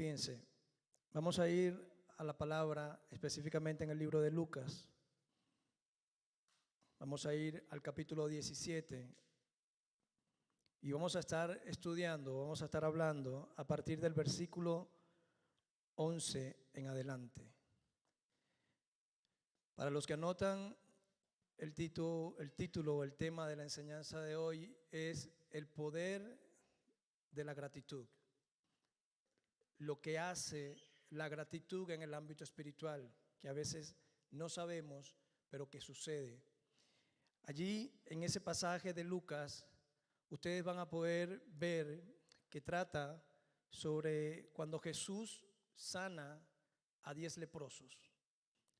Fíjense, vamos a ir a la palabra específicamente en el libro de Lucas. Vamos a ir al capítulo 17 y vamos a estar estudiando, vamos a estar hablando a partir del versículo 11 en adelante. Para los que anotan, el título, el título o el tema de la enseñanza de hoy es el poder de la gratitud. Lo que hace la gratitud en el ámbito espiritual, que a veces no sabemos, pero que sucede. Allí, en ese pasaje de Lucas, ustedes van a poder ver que trata sobre cuando Jesús sana a diez leprosos.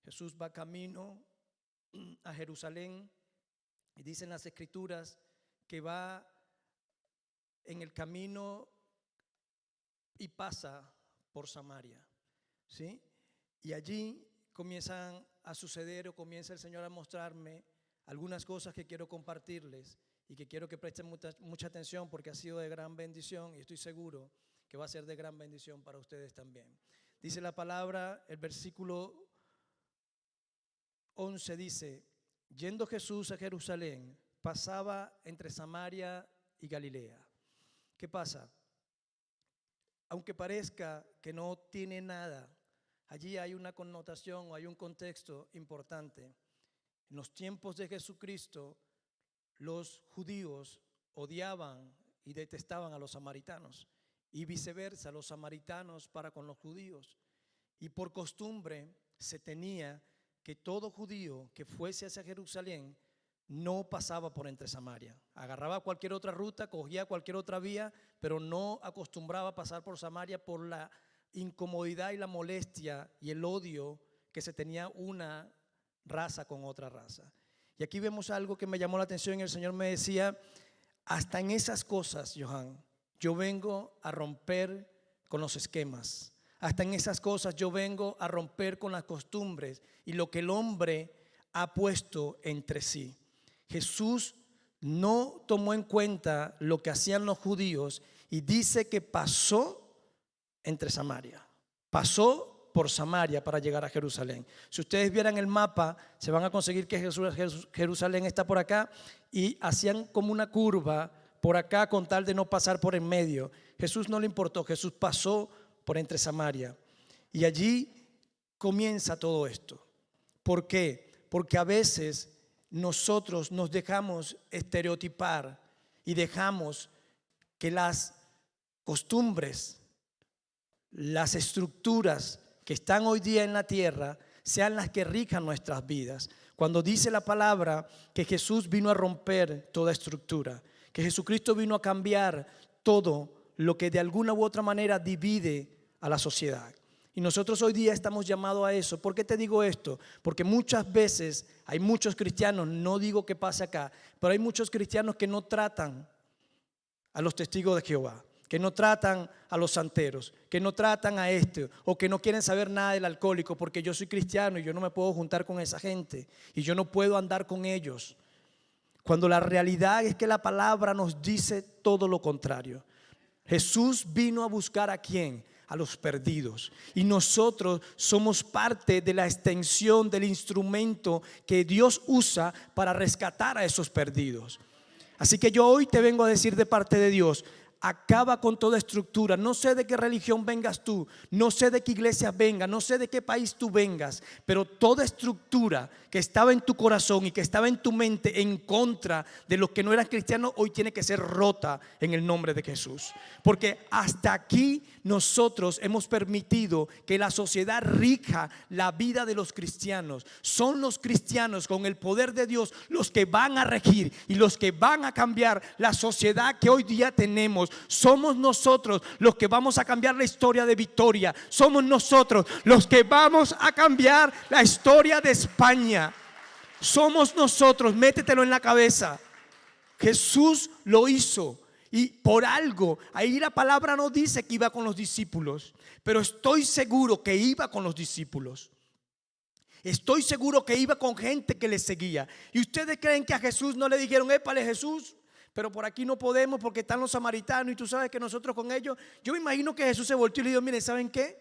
Jesús va camino a Jerusalén y dicen las escrituras que va en el camino y pasa por Samaria. ¿Sí? Y allí comienzan a suceder o comienza el Señor a mostrarme algunas cosas que quiero compartirles y que quiero que presten mucha, mucha, atención porque ha sido de gran bendición y estoy seguro que va a ser de gran bendición para ustedes también. Dice la palabra, el versículo 11 dice, yendo Jesús a Jerusalén, pasaba entre Samaria y Galilea. ¿Qué pasa? Aunque parezca que no tiene nada, allí hay una connotación o hay un contexto importante. En los tiempos de Jesucristo, los judíos odiaban y detestaban a los samaritanos y viceversa, los samaritanos para con los judíos. Y por costumbre se tenía que todo judío que fuese hacia Jerusalén no pasaba por entre Samaria. Agarraba cualquier otra ruta, cogía cualquier otra vía, pero no acostumbraba a pasar por Samaria por la incomodidad y la molestia y el odio que se tenía una raza con otra raza. Y aquí vemos algo que me llamó la atención y el Señor me decía, hasta en esas cosas, Johan, yo vengo a romper con los esquemas. Hasta en esas cosas yo vengo a romper con las costumbres y lo que el hombre ha puesto entre sí. Jesús no tomó en cuenta lo que hacían los judíos y dice que pasó entre Samaria. Pasó por Samaria para llegar a Jerusalén. Si ustedes vieran el mapa, se van a conseguir que Jerusalén está por acá y hacían como una curva por acá con tal de no pasar por en medio. Jesús no le importó, Jesús pasó por entre Samaria. Y allí comienza todo esto. ¿Por qué? Porque a veces nosotros nos dejamos estereotipar y dejamos que las costumbres, las estructuras que están hoy día en la tierra sean las que rijan nuestras vidas. Cuando dice la palabra que Jesús vino a romper toda estructura, que Jesucristo vino a cambiar todo lo que de alguna u otra manera divide a la sociedad. Y nosotros hoy día estamos llamados a eso. ¿Por qué te digo esto? Porque muchas veces hay muchos cristianos, no digo que pase acá, pero hay muchos cristianos que no tratan a los testigos de Jehová, que no tratan a los santeros, que no tratan a este o que no quieren saber nada del alcohólico porque yo soy cristiano y yo no me puedo juntar con esa gente y yo no puedo andar con ellos. Cuando la realidad es que la palabra nos dice todo lo contrario. Jesús vino a buscar a quién? A los perdidos. Y nosotros somos parte de la extensión del instrumento que Dios usa para rescatar a esos perdidos. Así que yo hoy te vengo a decir de parte de Dios, acaba con toda estructura. No sé de qué religión vengas tú, no sé de qué iglesia vengas, no sé de qué país tú vengas, pero toda estructura que estaba en tu corazón y que estaba en tu mente en contra de los que no eran cristianos, hoy tiene que ser rota en el nombre de Jesús. Porque hasta aquí nosotros hemos permitido que la sociedad rija la vida de los cristianos. Son los cristianos con el poder de Dios los que van a regir y los que van a cambiar la sociedad que hoy día tenemos. Somos nosotros los que vamos a cambiar la historia de Victoria. Somos nosotros los que vamos a cambiar la historia de España. Somos nosotros, métetelo en la cabeza. Jesús lo hizo. Y por algo, ahí la palabra no dice que iba con los discípulos, pero estoy seguro que iba con los discípulos. Estoy seguro que iba con gente que le seguía. Y ustedes creen que a Jesús no le dijeron, épale Jesús, pero por aquí no podemos porque están los samaritanos y tú sabes que nosotros con ellos, yo me imagino que Jesús se volteó y le dijo, miren, ¿saben qué?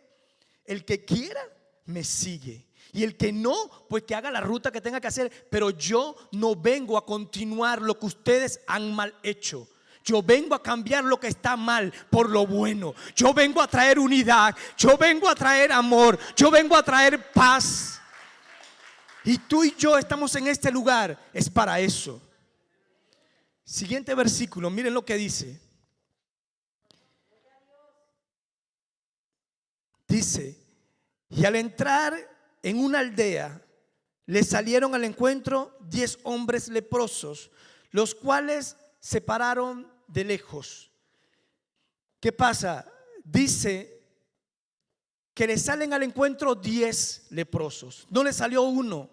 El que quiera, me sigue. Y el que no, pues que haga la ruta que tenga que hacer. Pero yo no vengo a continuar lo que ustedes han mal hecho. Yo vengo a cambiar lo que está mal por lo bueno. Yo vengo a traer unidad. Yo vengo a traer amor. Yo vengo a traer paz. Y tú y yo estamos en este lugar. Es para eso. Siguiente versículo. Miren lo que dice. Dice, y al entrar en una aldea, le salieron al encuentro diez hombres leprosos, los cuales se pararon de lejos. ¿Qué pasa? Dice que le salen al encuentro diez leprosos, no le salió uno.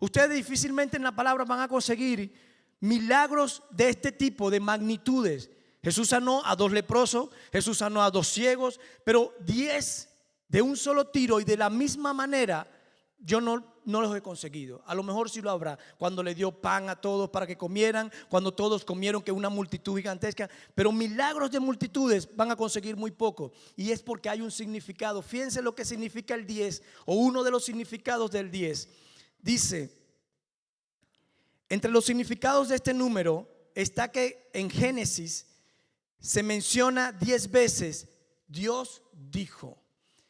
Ustedes difícilmente en la palabra van a conseguir milagros de este tipo, de magnitudes. Jesús sanó a dos leprosos, Jesús sanó a dos ciegos, pero diez de un solo tiro y de la misma manera, yo no, no los he conseguido. A lo mejor sí lo habrá. Cuando le dio pan a todos para que comieran, cuando todos comieron, que una multitud gigantesca. Pero milagros de multitudes van a conseguir muy poco. Y es porque hay un significado. Fíjense lo que significa el 10 o uno de los significados del 10. Dice, entre los significados de este número está que en Génesis se menciona 10 veces, Dios dijo.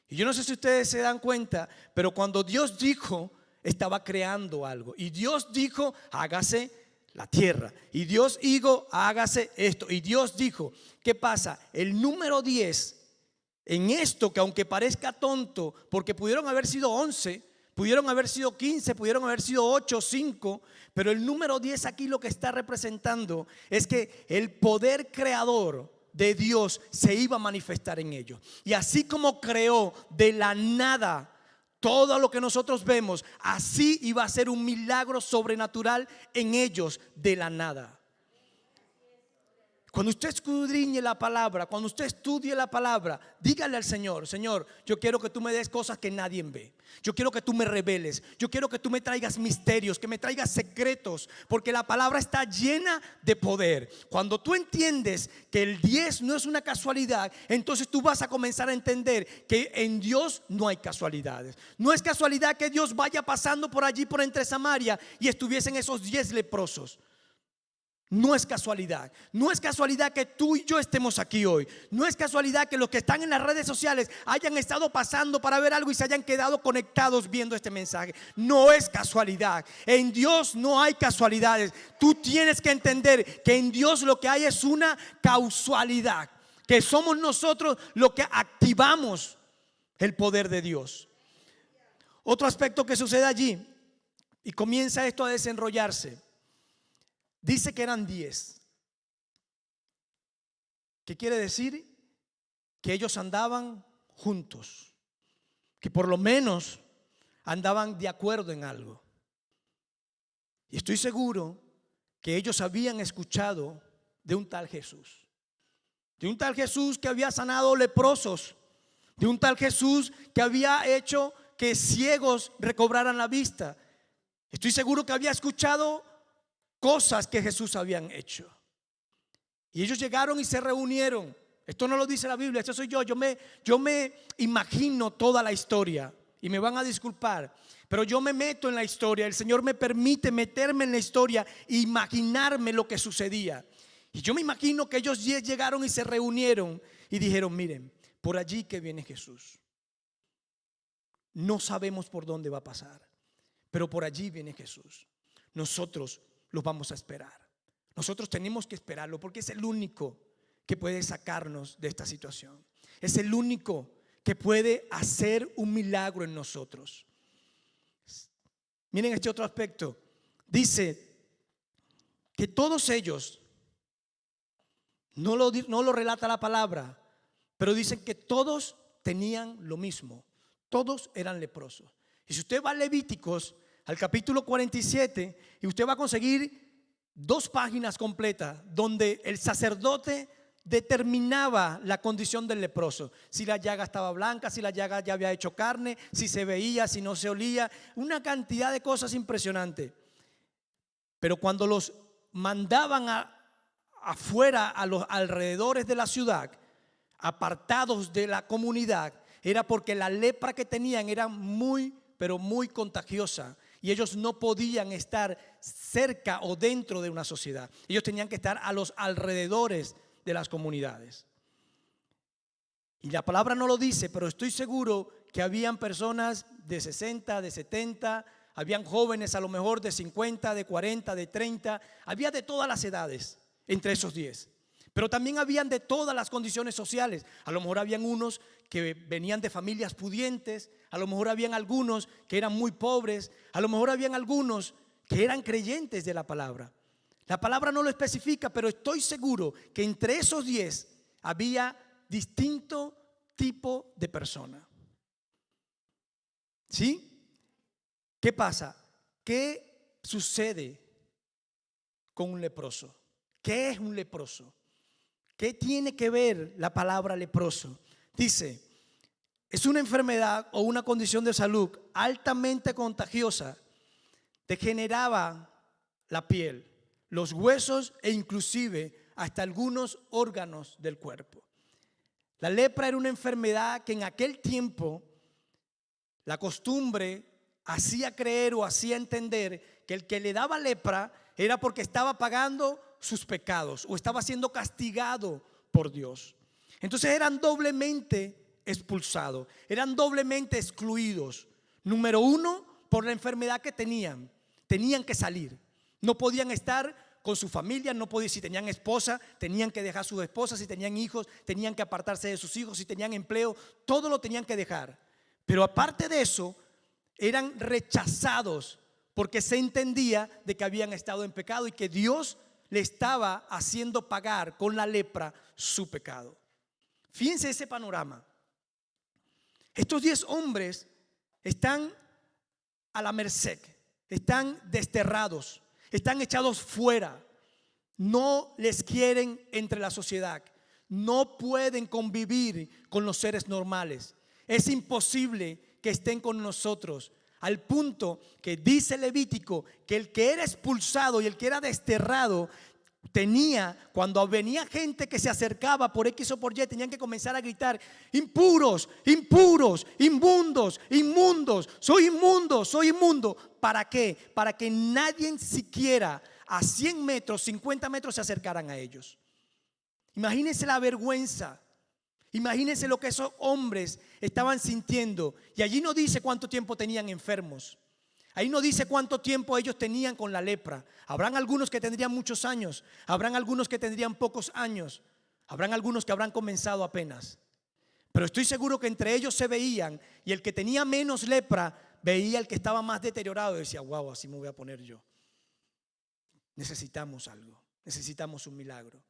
Y yo no sé si ustedes se dan cuenta, pero cuando Dios dijo, estaba creando algo. Y Dios dijo, hágase la tierra. Y Dios dijo, hágase esto. Y Dios dijo, ¿qué pasa? El número 10, en esto que aunque parezca tonto, porque pudieron haber sido 11, pudieron haber sido 15, pudieron haber sido 8, 5, pero el número 10 aquí lo que está representando es que el poder creador de Dios se iba a manifestar en ellos. Y así como creó de la nada todo lo que nosotros vemos, así iba a ser un milagro sobrenatural en ellos de la nada. Cuando usted escudriñe la palabra, cuando usted estudie la palabra, dígale al Señor, Señor, yo quiero que tú me des cosas que nadie ve. Yo quiero que tú me reveles. Yo quiero que tú me traigas misterios, que me traigas secretos, porque la palabra está llena de poder. Cuando tú entiendes que el 10 no es una casualidad, entonces tú vas a comenzar a entender que en Dios no hay casualidades. No es casualidad que Dios vaya pasando por allí, por entre Samaria, y estuviesen esos 10 leprosos. No es casualidad. No es casualidad que tú y yo estemos aquí hoy. No es casualidad que los que están en las redes sociales hayan estado pasando para ver algo y se hayan quedado conectados viendo este mensaje. No es casualidad. En Dios no hay casualidades. Tú tienes que entender que en Dios lo que hay es una causalidad. Que somos nosotros los que activamos el poder de Dios. Otro aspecto que sucede allí y comienza esto a desenrollarse Dice que eran diez. ¿Qué quiere decir? Que ellos andaban juntos. Que por lo menos andaban de acuerdo en algo. Y estoy seguro que ellos habían escuchado de un tal Jesús. De un tal Jesús que había sanado leprosos. De un tal Jesús que había hecho que ciegos recobraran la vista. Estoy seguro que había escuchado cosas que Jesús habían hecho. Y ellos llegaron y se reunieron. Esto no lo dice la Biblia, esto soy yo. Yo me, yo me imagino toda la historia y me van a disculpar. Pero yo me meto en la historia, el Señor me permite meterme en la historia e imaginarme lo que sucedía. Y yo me imagino que ellos llegaron y se reunieron y dijeron, miren, por allí que viene Jesús. No sabemos por dónde va a pasar, pero por allí viene Jesús. Nosotros los vamos a esperar. Nosotros tenemos que esperarlo porque es el único que puede sacarnos de esta situación. Es el único que puede hacer un milagro en nosotros. Miren este otro aspecto. Dice que todos ellos, no lo, no lo relata la palabra, pero dicen que todos tenían lo mismo. Todos eran leprosos. Y si usted va a Levíticos, al capítulo 47 y usted va a conseguir dos páginas completas donde el sacerdote determinaba la condición del leproso, si la llaga estaba blanca, si la llaga ya había hecho carne, si se veía, si no se olía, una cantidad de cosas impresionantes. Pero cuando los mandaban a, afuera, a los alrededores de la ciudad, apartados de la comunidad, era porque la lepra que tenían era muy, pero muy contagiosa. Y ellos no podían estar cerca o dentro de una sociedad. Ellos tenían que estar a los alrededores de las comunidades. Y la palabra no lo dice, pero estoy seguro que habían personas de 60, de 70, habían jóvenes a lo mejor de 50, de 40, de 30, había de todas las edades entre esos 10. Pero también habían de todas las condiciones sociales. A lo mejor habían unos que venían de familias pudientes, a lo mejor habían algunos que eran muy pobres, a lo mejor habían algunos que eran creyentes de la palabra. La palabra no lo especifica, pero estoy seguro que entre esos 10 había distinto tipo de persona. ¿Sí? ¿Qué pasa? ¿Qué sucede con un leproso? ¿Qué es un leproso? ¿Qué tiene que ver la palabra leproso? Dice, es una enfermedad o una condición de salud altamente contagiosa. Degeneraba la piel, los huesos e inclusive hasta algunos órganos del cuerpo. La lepra era una enfermedad que en aquel tiempo la costumbre hacía creer o hacía entender que el que le daba lepra era porque estaba pagando sus pecados o estaba siendo castigado por Dios. Entonces eran doblemente expulsados, eran doblemente excluidos. Número uno, por la enfermedad que tenían, tenían que salir. No podían estar con su familia, no podían, si tenían esposa, tenían que dejar a sus esposas, si tenían hijos, tenían que apartarse de sus hijos, si tenían empleo, todo lo tenían que dejar. Pero aparte de eso, eran rechazados porque se entendía de que habían estado en pecado y que Dios le estaba haciendo pagar con la lepra su pecado. Fíjense ese panorama. Estos diez hombres están a la merced, están desterrados, están echados fuera, no les quieren entre la sociedad, no pueden convivir con los seres normales. Es imposible que estén con nosotros, al punto que dice Levítico que el que era expulsado y el que era desterrado tenía, cuando venía gente que se acercaba por X o por Y, tenían que comenzar a gritar, impuros, impuros, inmundos, inmundos, soy inmundo, soy inmundo. ¿Para qué? Para que nadie siquiera a 100 metros, 50 metros se acercaran a ellos. Imagínense la vergüenza. Imagínense lo que esos hombres estaban sintiendo. Y allí no dice cuánto tiempo tenían enfermos. Ahí no dice cuánto tiempo ellos tenían con la lepra. Habrán algunos que tendrían muchos años, habrán algunos que tendrían pocos años, habrán algunos que habrán comenzado apenas. Pero estoy seguro que entre ellos se veían y el que tenía menos lepra veía al que estaba más deteriorado y decía, wow, así me voy a poner yo. Necesitamos algo, necesitamos un milagro.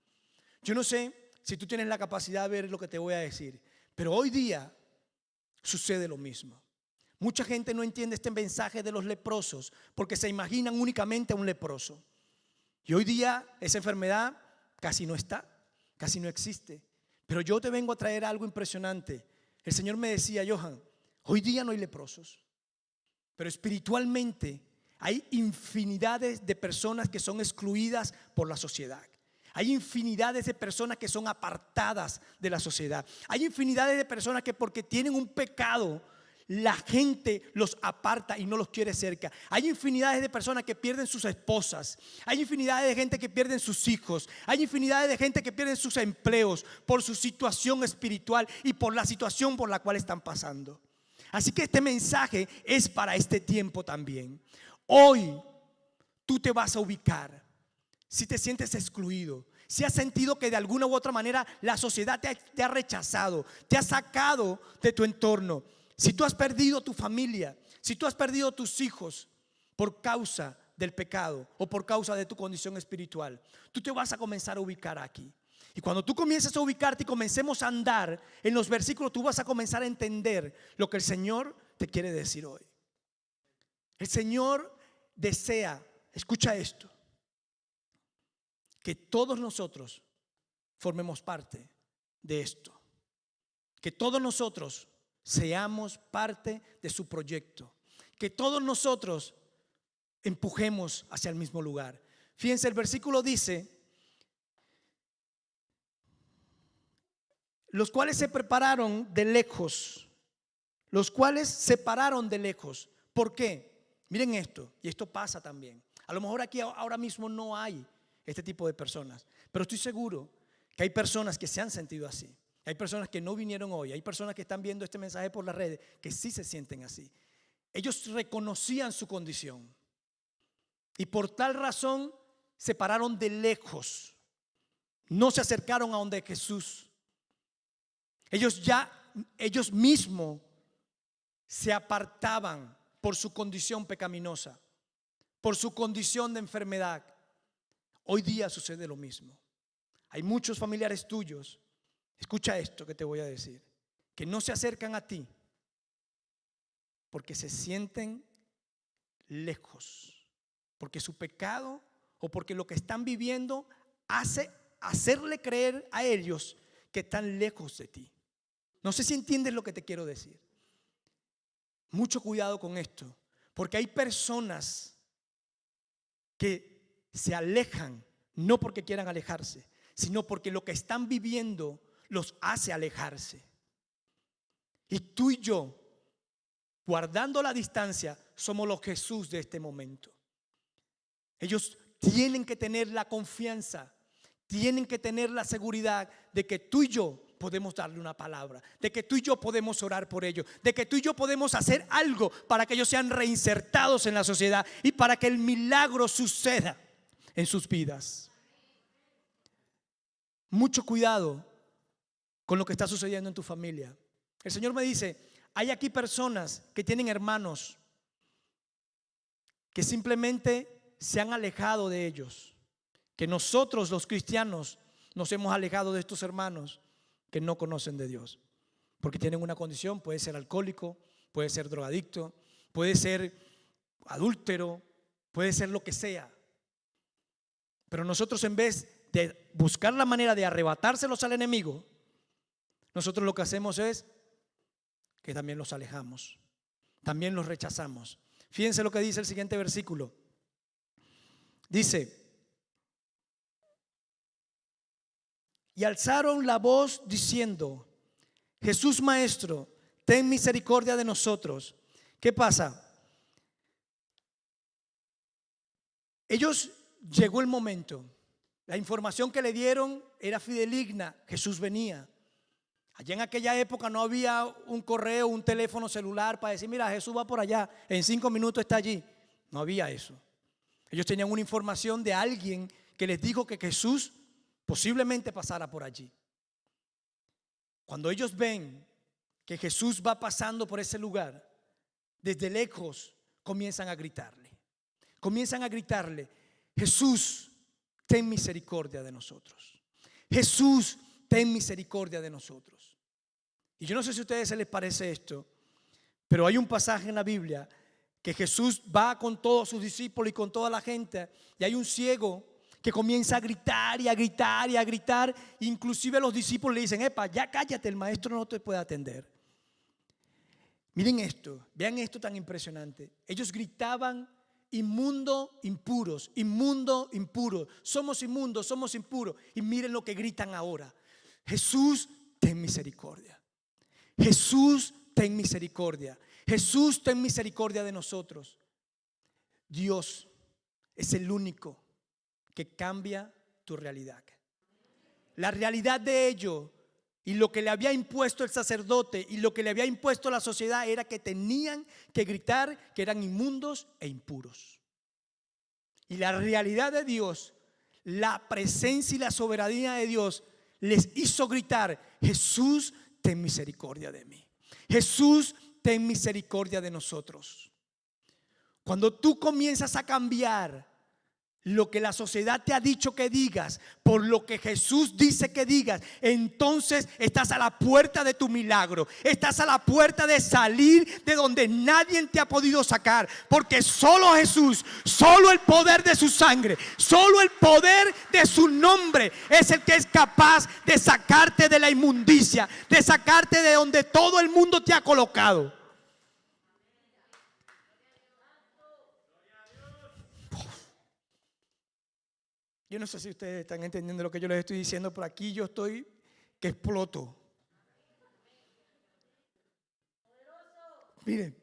Yo no sé si tú tienes la capacidad de ver lo que te voy a decir, pero hoy día sucede lo mismo. Mucha gente no entiende este mensaje de los leprosos porque se imaginan únicamente a un leproso. Y hoy día esa enfermedad casi no está, casi no existe. Pero yo te vengo a traer algo impresionante. El Señor me decía, Johan, hoy día no hay leprosos, pero espiritualmente hay infinidades de personas que son excluidas por la sociedad. Hay infinidades de personas que son apartadas de la sociedad. Hay infinidades de personas que porque tienen un pecado, la gente los aparta y no los quiere cerca. Hay infinidades de personas que pierden sus esposas. Hay infinidades de gente que pierden sus hijos. Hay infinidades de gente que pierden sus empleos por su situación espiritual y por la situación por la cual están pasando. Así que este mensaje es para este tiempo también. Hoy tú te vas a ubicar si te sientes excluido, si has sentido que de alguna u otra manera la sociedad te ha, rechazado, te ha sacado de tu entorno si tú has perdido tu familia, si tú has perdido tus hijos por causa del pecado o por causa de tu condición espiritual, tú te vas a comenzar a ubicar aquí. Y cuando tú comiences a ubicarte y comencemos a andar en los versículos, tú vas a comenzar a entender lo que el Señor te quiere decir hoy. El Señor desea, escucha esto, que todos nosotros formemos parte de esto. Que todos nosotros seamos parte de su proyecto. Que todos nosotros empujemos hacia el mismo lugar. Fíjense, el versículo dice los cuales se prepararon de lejos, los cuales se pararon de lejos. ¿Por qué? Miren esto, y esto pasa también. A lo mejor aquí ahora mismo no hay este tipo de personas, pero estoy seguro que hay personas que se han sentido así. Hay personas que no vinieron hoy, hay personas que están viendo este mensaje por las redes que sí se sienten así. Ellos reconocían su condición y por tal razón se pararon de lejos. No se acercaron a donde Jesús. Ellos ya, ellos mismos se apartaban por su condición pecaminosa, por su condición de enfermedad. Hoy día sucede lo mismo. Hay muchos familiares tuyos, escucha esto que te voy a decir, que no se acercan a ti porque se sienten lejos, porque su pecado o porque lo que están viviendo hace hacerle creer a ellos que están lejos de ti. No sé si entiendes lo que te quiero decir. Mucho cuidado con esto, porque hay personas que se alejan no porque quieran alejarse, sino porque lo que están viviendo los hace alejarse. Y tú y yo, guardando la distancia, somos los Jesús de este momento. Ellos tienen que tener la confianza, tienen que tener la seguridad de que tú y yo podemos darle una palabra, de que tú y yo podemos orar por ellos, de que tú y yo podemos hacer algo para que ellos sean reinsertados en la sociedad y para que el milagro suceda en sus vidas mucho cuidado con lo que está sucediendo en tu familia. El Señor me dice, hay aquí personas que tienen hermanos que simplemente se han alejado de ellos, que nosotros los cristianos nos hemos alejado de estos hermanos que no conocen de Dios, porque tienen una condición, puede ser alcohólico, puede ser drogadicto, puede ser adúltero, puede ser lo que sea. Pero nosotros en vez de buscar la manera de arrebatárselos al enemigo, nosotros lo que hacemos es que también los alejamos, también los rechazamos. Fíjense lo que dice el siguiente versículo. Dice, y alzaron la voz diciendo, Jesús Maestro, ten misericordia de nosotros. ¿Qué pasa? Ellos llegó el momento la información que le dieron era fideligna, Jesús venía. Allá en aquella época no había un correo, un teléfono celular para decir, mira, Jesús va por allá, en cinco minutos está allí. No había eso. Ellos tenían una información de alguien que les dijo que Jesús posiblemente pasara por allí. Cuando ellos ven que Jesús va pasando por ese lugar, desde lejos comienzan a gritarle. Comienzan a gritarle, Jesús, ten misericordia de nosotros. Jesús, ten misericordia de nosotros. Y yo no sé si a ustedes se les parece esto, pero hay un pasaje en la Biblia que Jesús va con todos sus discípulos y con toda la gente y hay un ciego que comienza a gritar y a gritar y a gritar. Inclusive los discípulos le dicen, epa, ya cállate, el maestro no te puede atender. Miren esto, vean esto tan impresionante. Ellos gritaban inmundo, impuros, inmundo, impuro. Somos inmundos, somos impuros. Y miren lo que gritan ahora. Jesús, ten misericordia. Jesús, ten misericordia. Jesús, ten misericordia de nosotros. Dios es el único que cambia tu realidad. La realidad de ello y lo que le había impuesto el sacerdote y lo que le había impuesto la sociedad era que tenían que gritar que eran inmundos e impuros. Y la realidad de Dios, la presencia y la soberanía de Dios les hizo gritar, Jesús, ten misericordia de mí. Jesús, ten misericordia de nosotros. Cuando tú comienzas a cambiar lo que la sociedad te ha dicho que digas, por lo que Jesús dice que digas, entonces estás a la puerta de tu milagro, estás a la puerta de salir de donde nadie te ha podido sacar, porque solo Jesús, solo el poder de su sangre, solo el poder de su nombre es el que es capaz de sacarte de la inmundicia, de sacarte de donde todo el mundo te ha colocado. Yo no sé si ustedes están entendiendo lo que yo les estoy diciendo, pero aquí yo estoy que exploto. Miren,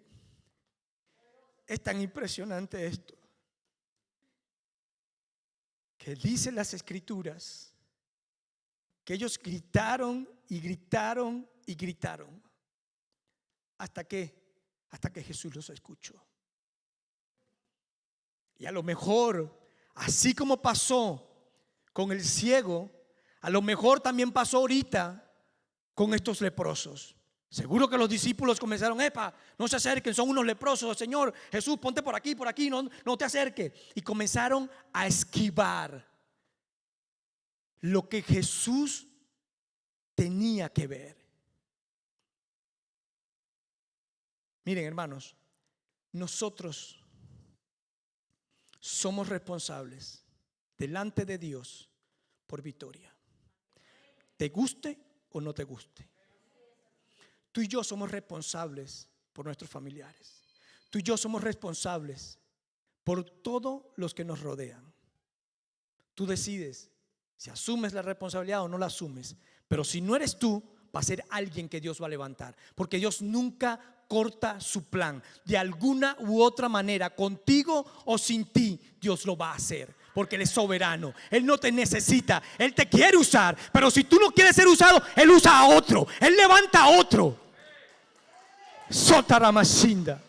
es tan impresionante esto, que dicen las escrituras que ellos gritaron y gritaron y gritaron. ¿Hasta que Hasta que Jesús los escuchó. Y a lo mejor así como pasó con el ciego, a lo mejor también pasó ahorita con estos leprosos. Seguro que los discípulos comenzaron, epa, no se acerquen, son unos leprosos, Señor, Jesús, ponte por aquí, por aquí, no, no te acerques. Y comenzaron a esquivar lo que Jesús tenía que ver. Miren, hermanos, nosotros somos responsables delante de Dios por victoria. Te guste o no te guste. Tú y yo somos responsables por nuestros familiares. Tú y yo somos responsables por todos los que nos rodean. Tú decides si asumes la responsabilidad o no la asumes. Pero si no eres tú, va a ser alguien que Dios va a levantar. Porque Dios nunca corta su plan. De alguna u otra manera, contigo o sin ti, Dios lo va a hacer. Porque Él es soberano. Él no te necesita. Él te quiere usar. Pero si tú no quieres ser usado, Él usa a otro. Él levanta a otro. Sotaramashinda.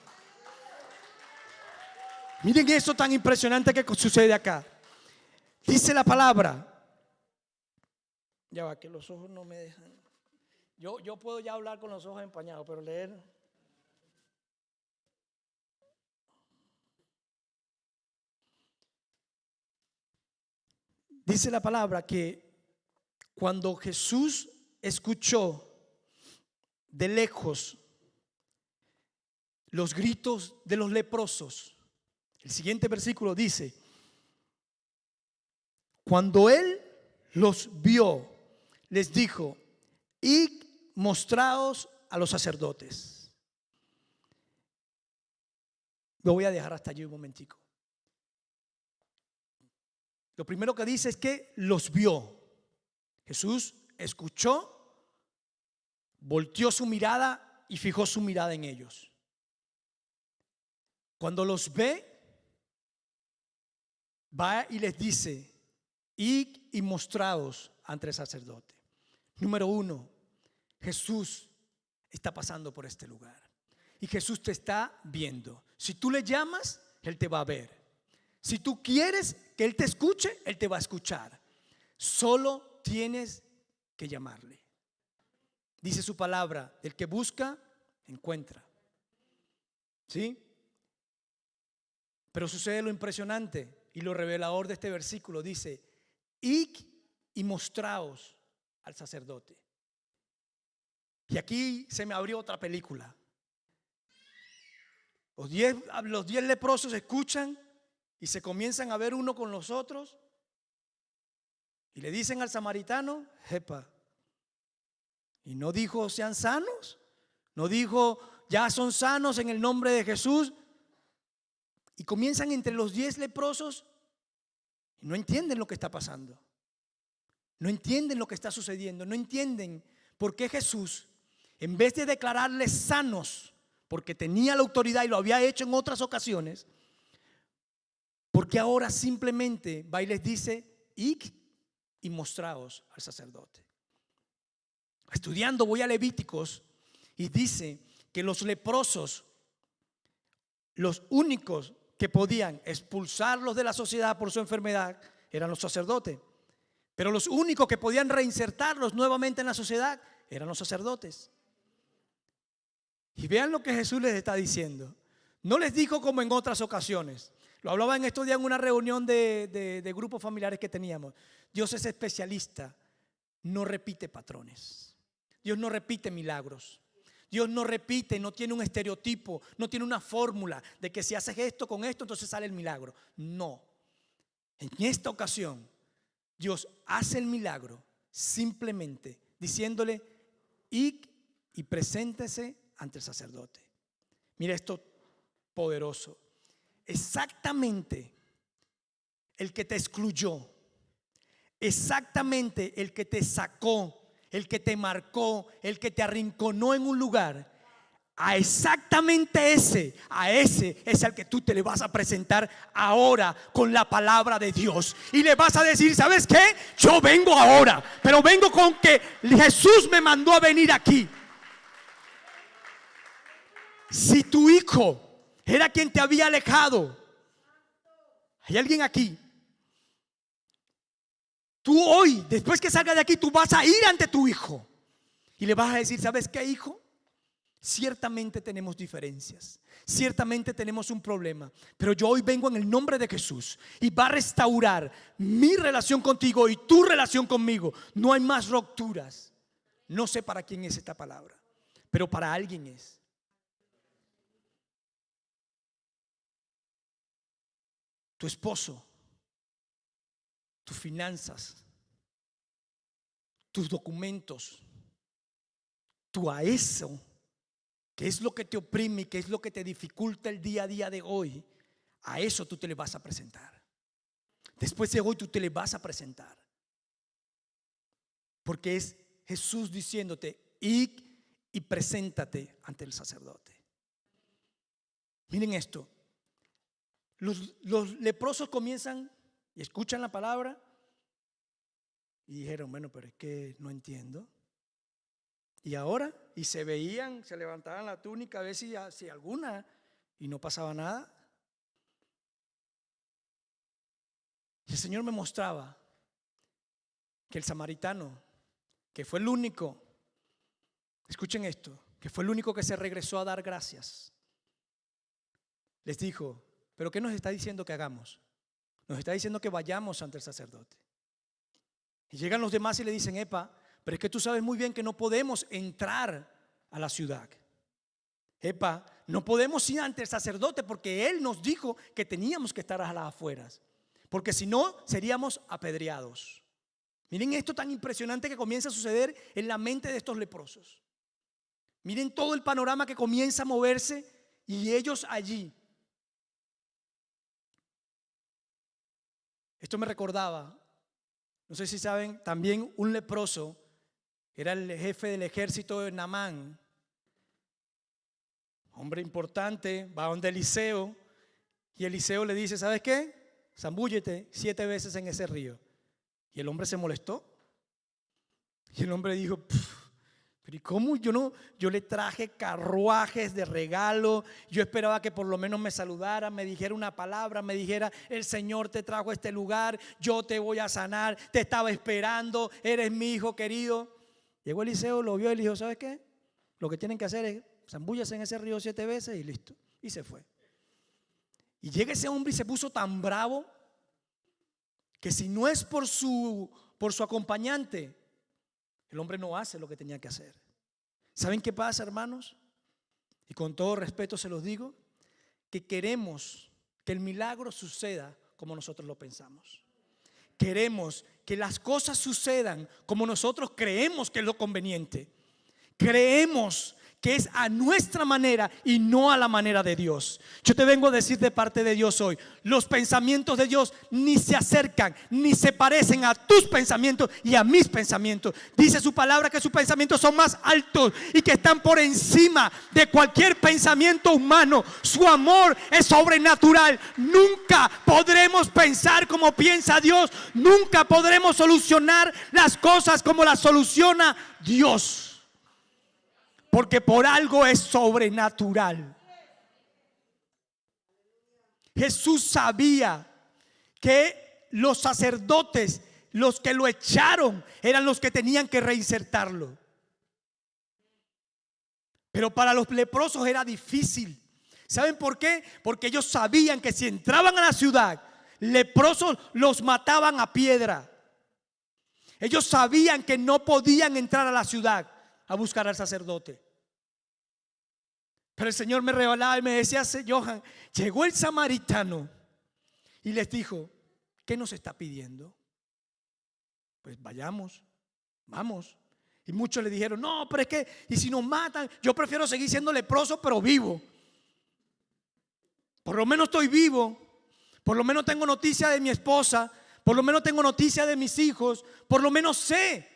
Miren eso tan impresionante que sucede acá. Dice la palabra. Ya va, que los ojos no me dejan. Yo, yo puedo ya hablar con los ojos empañados, pero leer. Dice la palabra que cuando Jesús escuchó de lejos los gritos de los leprosos, el siguiente versículo dice, cuando él los vio, les dijo, y mostraos a los sacerdotes. Lo voy a dejar hasta allí un momentico. Lo primero que dice es que los vio. Jesús escuchó, volteó su mirada y fijó su mirada en ellos. Cuando los ve, va y les dice, id y mostraos ante el sacerdote. Número uno, Jesús está pasando por este lugar. Y Jesús te está viendo. Si tú le llamas, Él te va a ver. Si tú quieres que Él te escuche, Él te va a escuchar. Solo tienes que llamarle. Dice su palabra, el que busca, encuentra. ¿Sí? Pero sucede lo impresionante y lo revelador de este versículo. Dice, id y mostraos al sacerdote. Y aquí se me abrió otra película. Los diez, los diez leprosos escuchan y se comienzan a ver uno con los otros y le dicen al samaritano, jepa, y no dijo sean sanos, no dijo ya son sanos en el nombre de Jesús. Y comienzan entre los diez leprosos y no entienden lo que está pasando. No entienden lo que está sucediendo, no entienden por qué Jesús, en vez de declararles sanos, porque tenía la autoridad y lo había hecho en otras ocasiones, porque ahora simplemente va y les dice, id y mostraos al sacerdote. Estudiando voy a Levíticos y dice que los leprosos, los únicos que podían expulsarlos de la sociedad por su enfermedad, eran los sacerdotes. Pero los únicos que podían reinsertarlos nuevamente en la sociedad eran los sacerdotes. Y vean lo que Jesús les está diciendo. No les dijo como en otras ocasiones. Lo hablaba en estos días en una reunión de, grupos familiares que teníamos. Dios es especialista, no repite patrones. Dios no repite milagros. Dios no repite, no tiene un estereotipo, no tiene una fórmula de que si haces esto con esto, entonces sale el milagro. No. En esta ocasión, Dios hace el milagro simplemente diciéndole, y, y preséntese ante el sacerdote. Mira esto poderoso exactamente el que te excluyó, exactamente el que te sacó, el que te marcó, el que te arrinconó en un lugar, a exactamente ese, a ese es al que tú te le vas a presentar ahora con la palabra de Dios. Y le vas a decir, ¿sabes qué? Yo vengo ahora, pero vengo con que Jesús me mandó a venir aquí. Si tu hijo era quien te había alejado, hay alguien aquí. Tú hoy, después que salga de aquí, tú vas a ir ante tu hijo y le vas a decir, ¿sabes qué, hijo? Ciertamente tenemos diferencias, ciertamente tenemos un problema, pero yo hoy vengo en el nombre de Jesús y va a restaurar mi relación contigo y tu relación conmigo. No hay más rupturas. No sé para quién es esta palabra, pero para alguien es. Tu esposo, tus finanzas, tus documentos, tú a eso ¿Qué es lo que te oprime y qué es lo que te dificulta el día a día de hoy? A eso tú te le vas a presentar. Después de hoy tú te le vas a presentar. Porque es Jesús diciéndote, y, y preséntate ante el sacerdote. Miren esto. Los, leprosos comienzan y escuchan la palabra y dijeron, bueno, pero es que no entiendo. Y ahora, y se veían, se levantaban la túnica a ver si, si alguna, y no pasaba nada. Y el Señor me mostraba que el samaritano, que fue el único, escuchen esto, que fue el único que se regresó a dar gracias, les dijo, pero ¿qué nos está diciendo que hagamos? Nos está diciendo que vayamos ante el sacerdote. Y llegan los demás y le dicen, Epa, pero es que tú sabes muy bien que no podemos entrar a la ciudad. Epa, no podemos ir ante el sacerdote porque él nos dijo que teníamos que estar a las afueras. Porque si no, seríamos apedreados. Miren esto tan impresionante que comienza a suceder en la mente de estos leprosos. Miren todo el panorama que comienza a moverse y ellos allí. Esto me recordaba, no sé si saben, también un leproso era el jefe del ejército de Namán. Hombre importante, va donde Eliseo. Y Eliseo le dice, ¿sabes qué? Zambúllete siete veces en ese río. Y el hombre se molestó. Y el hombre dijo, pero ¿y cómo yo no? Yo le traje carruajes de regalo. Yo esperaba que por lo menos me saludara, me dijera una palabra, me dijera, el Señor te trajo a este lugar, yo te voy a sanar, te estaba esperando, eres mi hijo querido. Llegó Eliseo, lo vio y le dijo, ¿sabes qué? Lo que tienen que hacer es zambúllase en ese río siete veces y listo. Y se fue. Y llega ese hombre y se puso tan bravo que si no es por su, por su acompañante, el hombre no hace lo que tenía que hacer. ¿Saben qué pasa, hermanos? Y con todo respeto se los digo, que queremos que el milagro suceda como nosotros lo pensamos. Queremos que las cosas sucedan como nosotros creemos que es lo conveniente. Creemos que es a nuestra manera y no a la manera de Dios. Yo te vengo a decir de parte de Dios hoy, los pensamientos de Dios ni se acercan, ni se parecen a tus pensamientos y a mis pensamientos. Dice su palabra que sus pensamientos son más altos y que están por encima de cualquier pensamiento humano. Su amor es sobrenatural. Nunca podremos pensar como piensa Dios. Nunca podremos solucionar las cosas como las soluciona Dios porque por algo es sobrenatural. Jesús sabía que los sacerdotes, los que lo echaron, eran los que tenían que reinsertarlo. Pero para los leprosos era difícil. ¿Saben por qué? Porque ellos sabían que si entraban a la ciudad, leprosos los mataban a piedra. Ellos sabían que no podían entrar a la ciudad a buscar al sacerdote. Pero el Señor me revelaba y me decía, Johan, llegó el samaritano y les dijo, ¿qué nos está pidiendo? Pues vayamos, vamos. Y muchos le dijeron, no, pero es que, y si nos matan, yo prefiero seguir siendo leproso, pero vivo. Por lo menos estoy vivo, por lo menos tengo noticia de mi esposa, por lo menos tengo noticia de mis hijos, por lo menos sé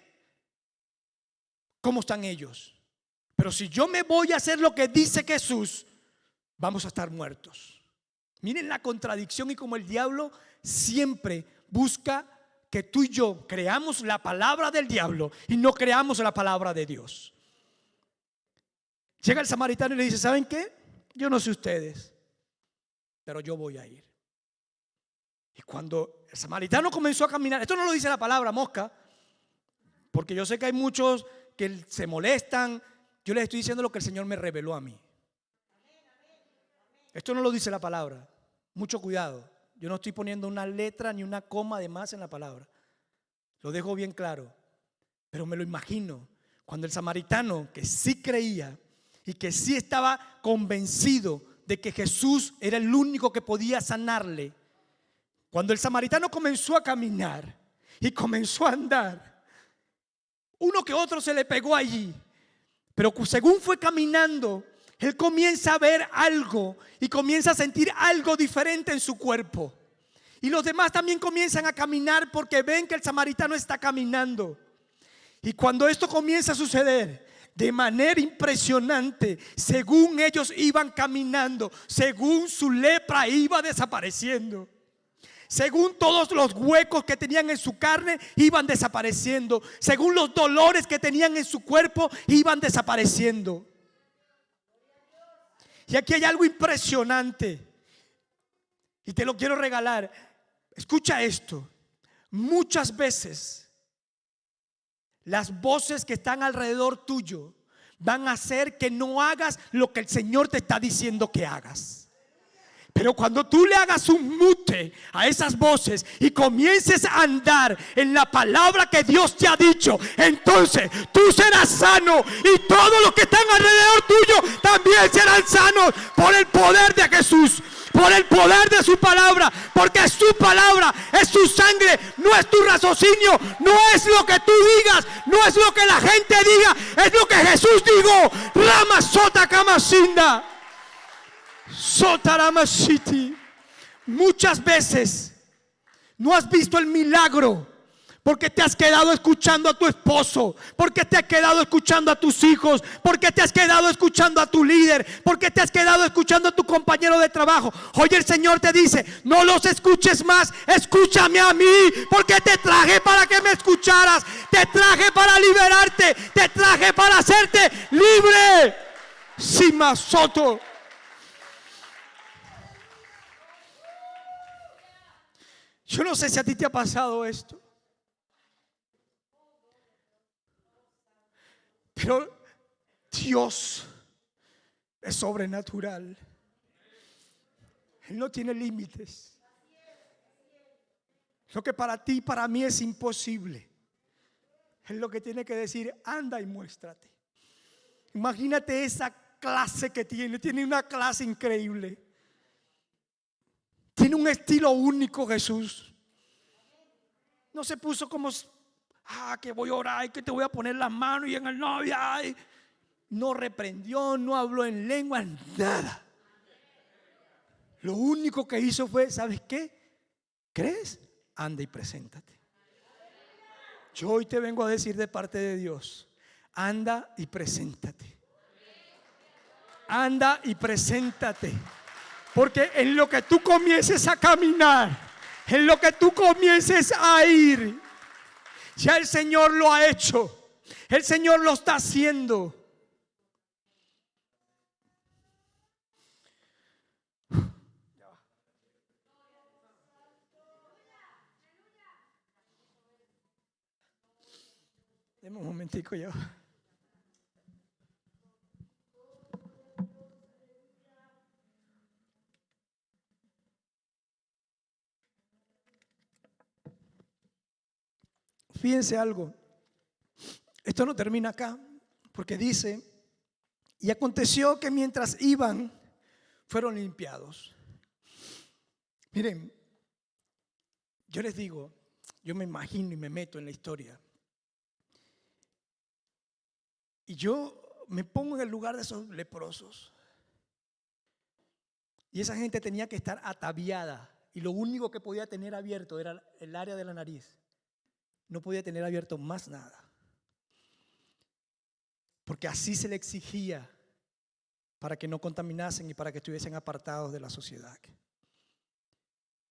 cómo están ellos. Pero si yo me voy a hacer lo que dice Jesús, vamos a estar muertos. Miren la contradicción y como el diablo siempre busca que tú y yo creamos la palabra del diablo y no creamos la palabra de Dios. Llega el samaritano y le dice, ¿saben qué? Yo no sé ustedes, pero yo voy a ir. Y cuando el samaritano comenzó a caminar, esto no lo dice la palabra mosca, porque yo sé que hay muchos que se molestan, yo les estoy diciendo lo que el Señor me reveló a mí. Esto no lo dice la palabra, mucho cuidado. Yo no estoy poniendo una letra ni una coma de más en la palabra. Lo dejo bien claro. Pero me lo imagino cuando el samaritano, que sí creía y que sí estaba convencido de que Jesús era el único que podía sanarle, cuando el samaritano comenzó a caminar y comenzó a andar, uno que otro se le pegó allí, pero según fue caminando, él comienza a ver algo y comienza a sentir algo diferente en su cuerpo. Y los demás también comienzan a caminar porque ven que el samaritano está caminando. Y cuando esto comienza a suceder, de manera impresionante, según ellos iban caminando, según su lepra iba desapareciendo, según todos los huecos que tenían en su carne iban desapareciendo, según los dolores que tenían en su cuerpo iban desapareciendo. Y aquí hay algo impresionante. Y te lo quiero regalar. Escucha esto. Muchas veces las voces que están alrededor tuyo van a hacer que no hagas lo que el Señor te está diciendo que hagas. Pero cuando tú le hagas un mute a esas voces y comiences a andar en la palabra que Dios te ha dicho, entonces tú serás sano y todos los que están alrededor tuyo también serán sanos por el poder de Jesús por el poder de su palabra, porque es su palabra, es su sangre, no es tu raciocinio, no es lo que tú digas, no es lo que la gente diga, es lo que Jesús dijo. Rama sota sinda. Sotarama City. Muchas veces no has visto el milagro porque te has quedado escuchando a tu esposo, porque te has quedado escuchando a tus hijos, porque te has quedado escuchando a tu líder, porque te has quedado escuchando a tu compañero de trabajo. Hoy el Señor te dice, no los escuches más, escúchame a mí, porque te traje para que me escucharas, te traje para liberarte, te traje para hacerte libre. Sima Soto. Yo no sé si a ti te ha pasado esto. Pero Dios es sobrenatural. Él no tiene límites. Lo que para ti, para mí es imposible. Es lo que tiene que decir, anda y muéstrate. Imagínate esa clase que tiene. Tiene una clase increíble. Tiene un estilo único Jesús. No se puso como, ah, que voy a orar y que te voy a poner las manos y en el novio. No reprendió, no habló en lengua, nada. Lo único que hizo fue, ¿sabes qué? ¿Crees? Anda y preséntate. Yo hoy te vengo a decir de parte de Dios, anda y preséntate. Anda y preséntate. Porque en lo que tú comiences a caminar, en lo que tú comiences a ir, ya el Señor lo ha hecho. El Señor lo está haciendo. Deme un momentico ya. Fíjense algo. Esto no termina acá, porque dice, y aconteció que mientras iban, fueron limpiados. Miren, yo les digo, yo me imagino y me meto en la historia. Y yo me pongo en el lugar de esos leprosos. Y esa gente tenía que estar ataviada. Y lo único que podía tener abierto era el área de la nariz no podía tener abierto más nada. porque así se le exigía para que no contaminasen y para que estuviesen apartados de la sociedad.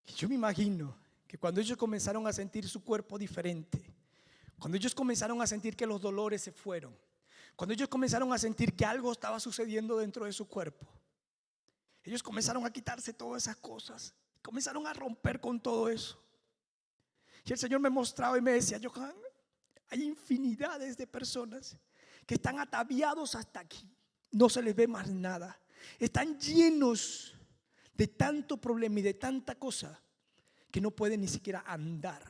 Y yo me imagino que cuando ellos comenzaron a sentir su cuerpo diferente, cuando ellos comenzaron a sentir que los dolores se fueron, cuando ellos comenzaron a sentir que algo estaba sucediendo dentro de su cuerpo, ellos comenzaron a quitarse todas esas cosas, comenzaron a romper con todo eso. Y el Señor me mostraba y me decía, Johan, hay infinidades de personas que están ataviados hasta aquí. No se les ve más nada. Están llenos de tanto problema y de tanta cosa que no pueden ni siquiera andar.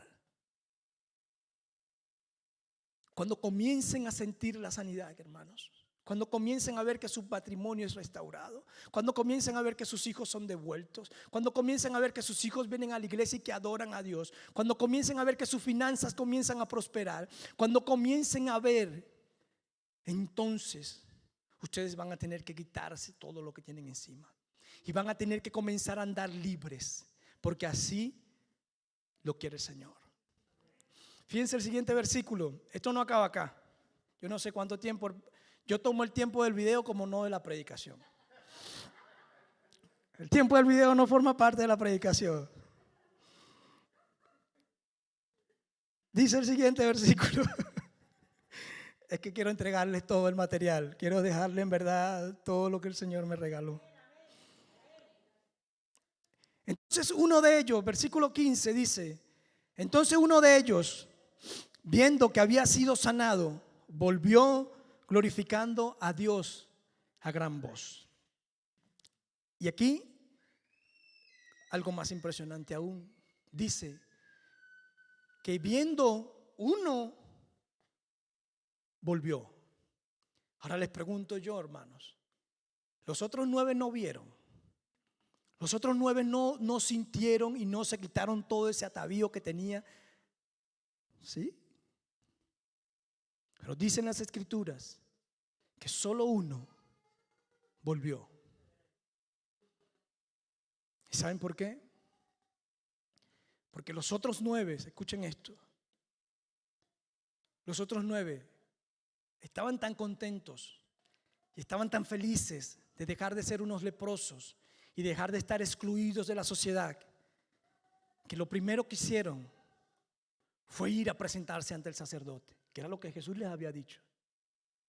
Cuando comiencen a sentir la sanidad, hermanos, cuando comiencen a ver que su patrimonio es restaurado, cuando comiencen a ver que sus hijos son devueltos, cuando comiencen a ver que sus hijos vienen a la iglesia y que adoran a Dios, cuando comiencen a ver que sus finanzas comienzan a prosperar, cuando comiencen a ver, entonces ustedes van a tener que quitarse todo lo que tienen encima y van a tener que comenzar a andar libres, porque así lo quiere el Señor. Fíjense el siguiente versículo, esto no acaba acá, yo no sé cuánto tiempo yo tomo el tiempo del video como no de la predicación. El tiempo del video no forma parte de la predicación. Dice el siguiente versículo. Es que quiero entregarles todo el material. Quiero dejarle en verdad todo lo que el Señor me regaló. Entonces uno de ellos, versículo 15 dice, entonces uno de ellos, viendo que había sido sanado, volvió glorificando a Dios a gran voz. Y aquí, algo más impresionante aún, dice que viendo uno, volvió. Ahora les pregunto yo, hermanos, los otros nueve no vieron. Los otros nueve no, no sintieron y no se quitaron todo ese atavío que tenía. ¿Sí? Pero dicen las escrituras que solo uno volvió. ¿Y saben por qué? Porque los otros nueve, escuchen esto, los otros nueve estaban tan contentos y estaban tan felices de dejar de ser unos leprosos y dejar de estar excluidos de la sociedad, que lo primero que hicieron fue ir a presentarse ante el sacerdote que era lo que Jesús les había dicho.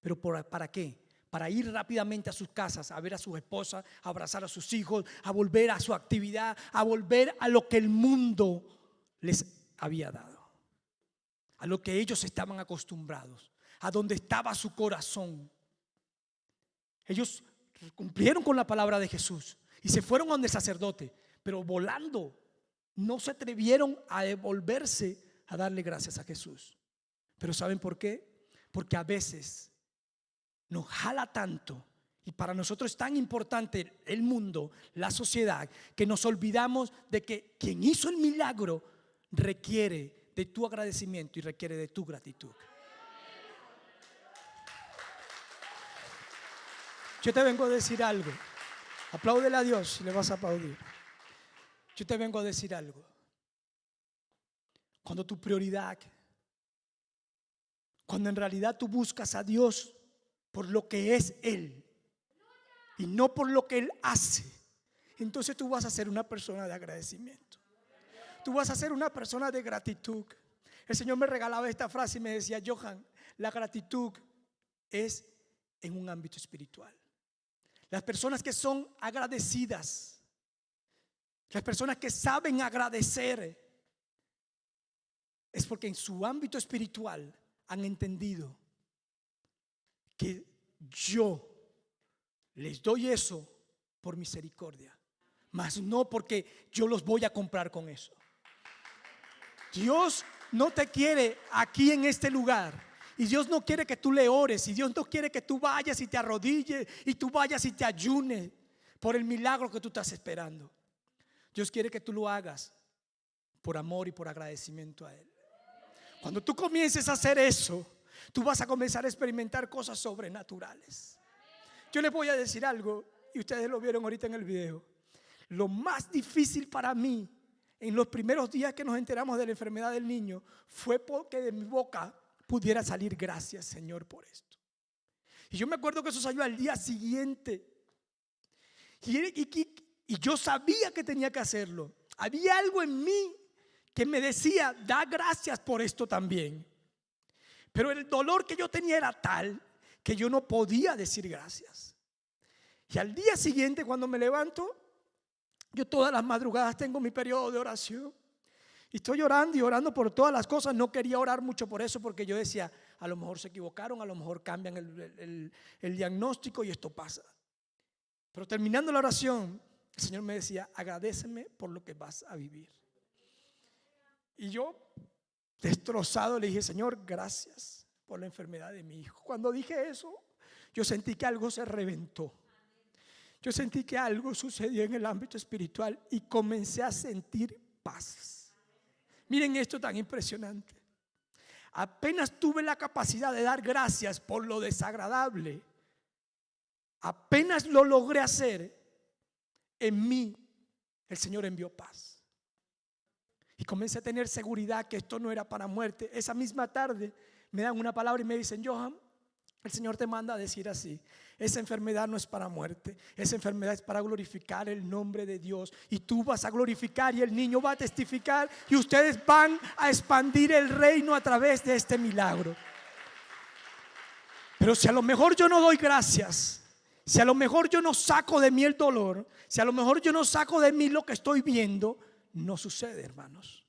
Pero ¿para qué? Para ir rápidamente a sus casas, a ver a sus esposas, a abrazar a sus hijos, a volver a su actividad, a volver a lo que el mundo les había dado, a lo que ellos estaban acostumbrados, a donde estaba su corazón. Ellos cumplieron con la palabra de Jesús y se fueron a donde el sacerdote, pero volando no se atrevieron a devolverse a darle gracias a Jesús. Pero ¿saben por qué? Porque a veces nos jala tanto y para nosotros es tan importante el mundo, la sociedad, que nos olvidamos de que quien hizo el milagro requiere de tu agradecimiento y requiere de tu gratitud. Yo te vengo a decir algo. Apláudele a Dios si le vas a aplaudir. Yo te vengo a decir algo. Cuando tu prioridad cuando en realidad tú buscas a Dios por lo que es Él y no por lo que Él hace, entonces tú vas a ser una persona de agradecimiento. Tú vas a ser una persona de gratitud. El Señor me regalaba esta frase y me decía, Johan, la gratitud es en un ámbito espiritual. Las personas que son agradecidas, las personas que saben agradecer, es porque en su ámbito espiritual han entendido que yo les doy eso por misericordia, mas no porque yo los voy a comprar con eso. Dios no te quiere aquí en este lugar. Y Dios no quiere que tú le ores. Y Dios no quiere que tú vayas y te arrodilles. Y tú vayas y te ayunes por el milagro que tú estás esperando. Dios quiere que tú lo hagas por amor y por agradecimiento a Él. Cuando tú comiences a hacer eso, tú vas a comenzar a experimentar cosas sobrenaturales. Yo les voy a decir algo, y ustedes lo vieron ahorita en el video. Lo más difícil para mí en los primeros días que nos enteramos de la enfermedad del niño fue porque de mi boca pudiera salir gracias Señor por esto. Y yo me acuerdo que eso salió al día siguiente. Y, y yo sabía que tenía que hacerlo. Había algo en mí que me decía, da gracias por esto también. Pero el dolor que yo tenía era tal que yo no podía decir gracias. Y al día siguiente, cuando me levanto, yo todas las madrugadas tengo mi periodo de oración. Y estoy orando y orando por todas las cosas. No quería orar mucho por eso porque yo decía, a lo mejor se equivocaron, a lo mejor cambian el, el diagnóstico y esto pasa. Pero terminando la oración, el Señor me decía, agradeceme por lo que vas a vivir. Y yo, destrozado, le dije, Señor, gracias por la enfermedad de mi hijo. Cuando dije eso, yo sentí que algo se reventó. Yo sentí que algo sucedió en el ámbito espiritual y comencé a sentir paz. Miren esto tan impresionante. Apenas tuve la capacidad de dar gracias por lo desagradable. Apenas lo logré hacer, en mí el Señor envió paz. Comencé a tener seguridad que esto no era para muerte. Esa misma tarde me dan una palabra y me dicen, Johan, el Señor te manda a decir así, esa enfermedad no es para muerte, esa enfermedad es para glorificar el nombre de Dios. Y tú vas a glorificar y el niño va a testificar y ustedes van a expandir el reino a través de este milagro. Pero si a lo mejor yo no doy gracias, si a lo mejor yo no saco de mí el dolor, si a lo mejor yo no saco de mí lo que estoy viendo, no sucede, hermanos.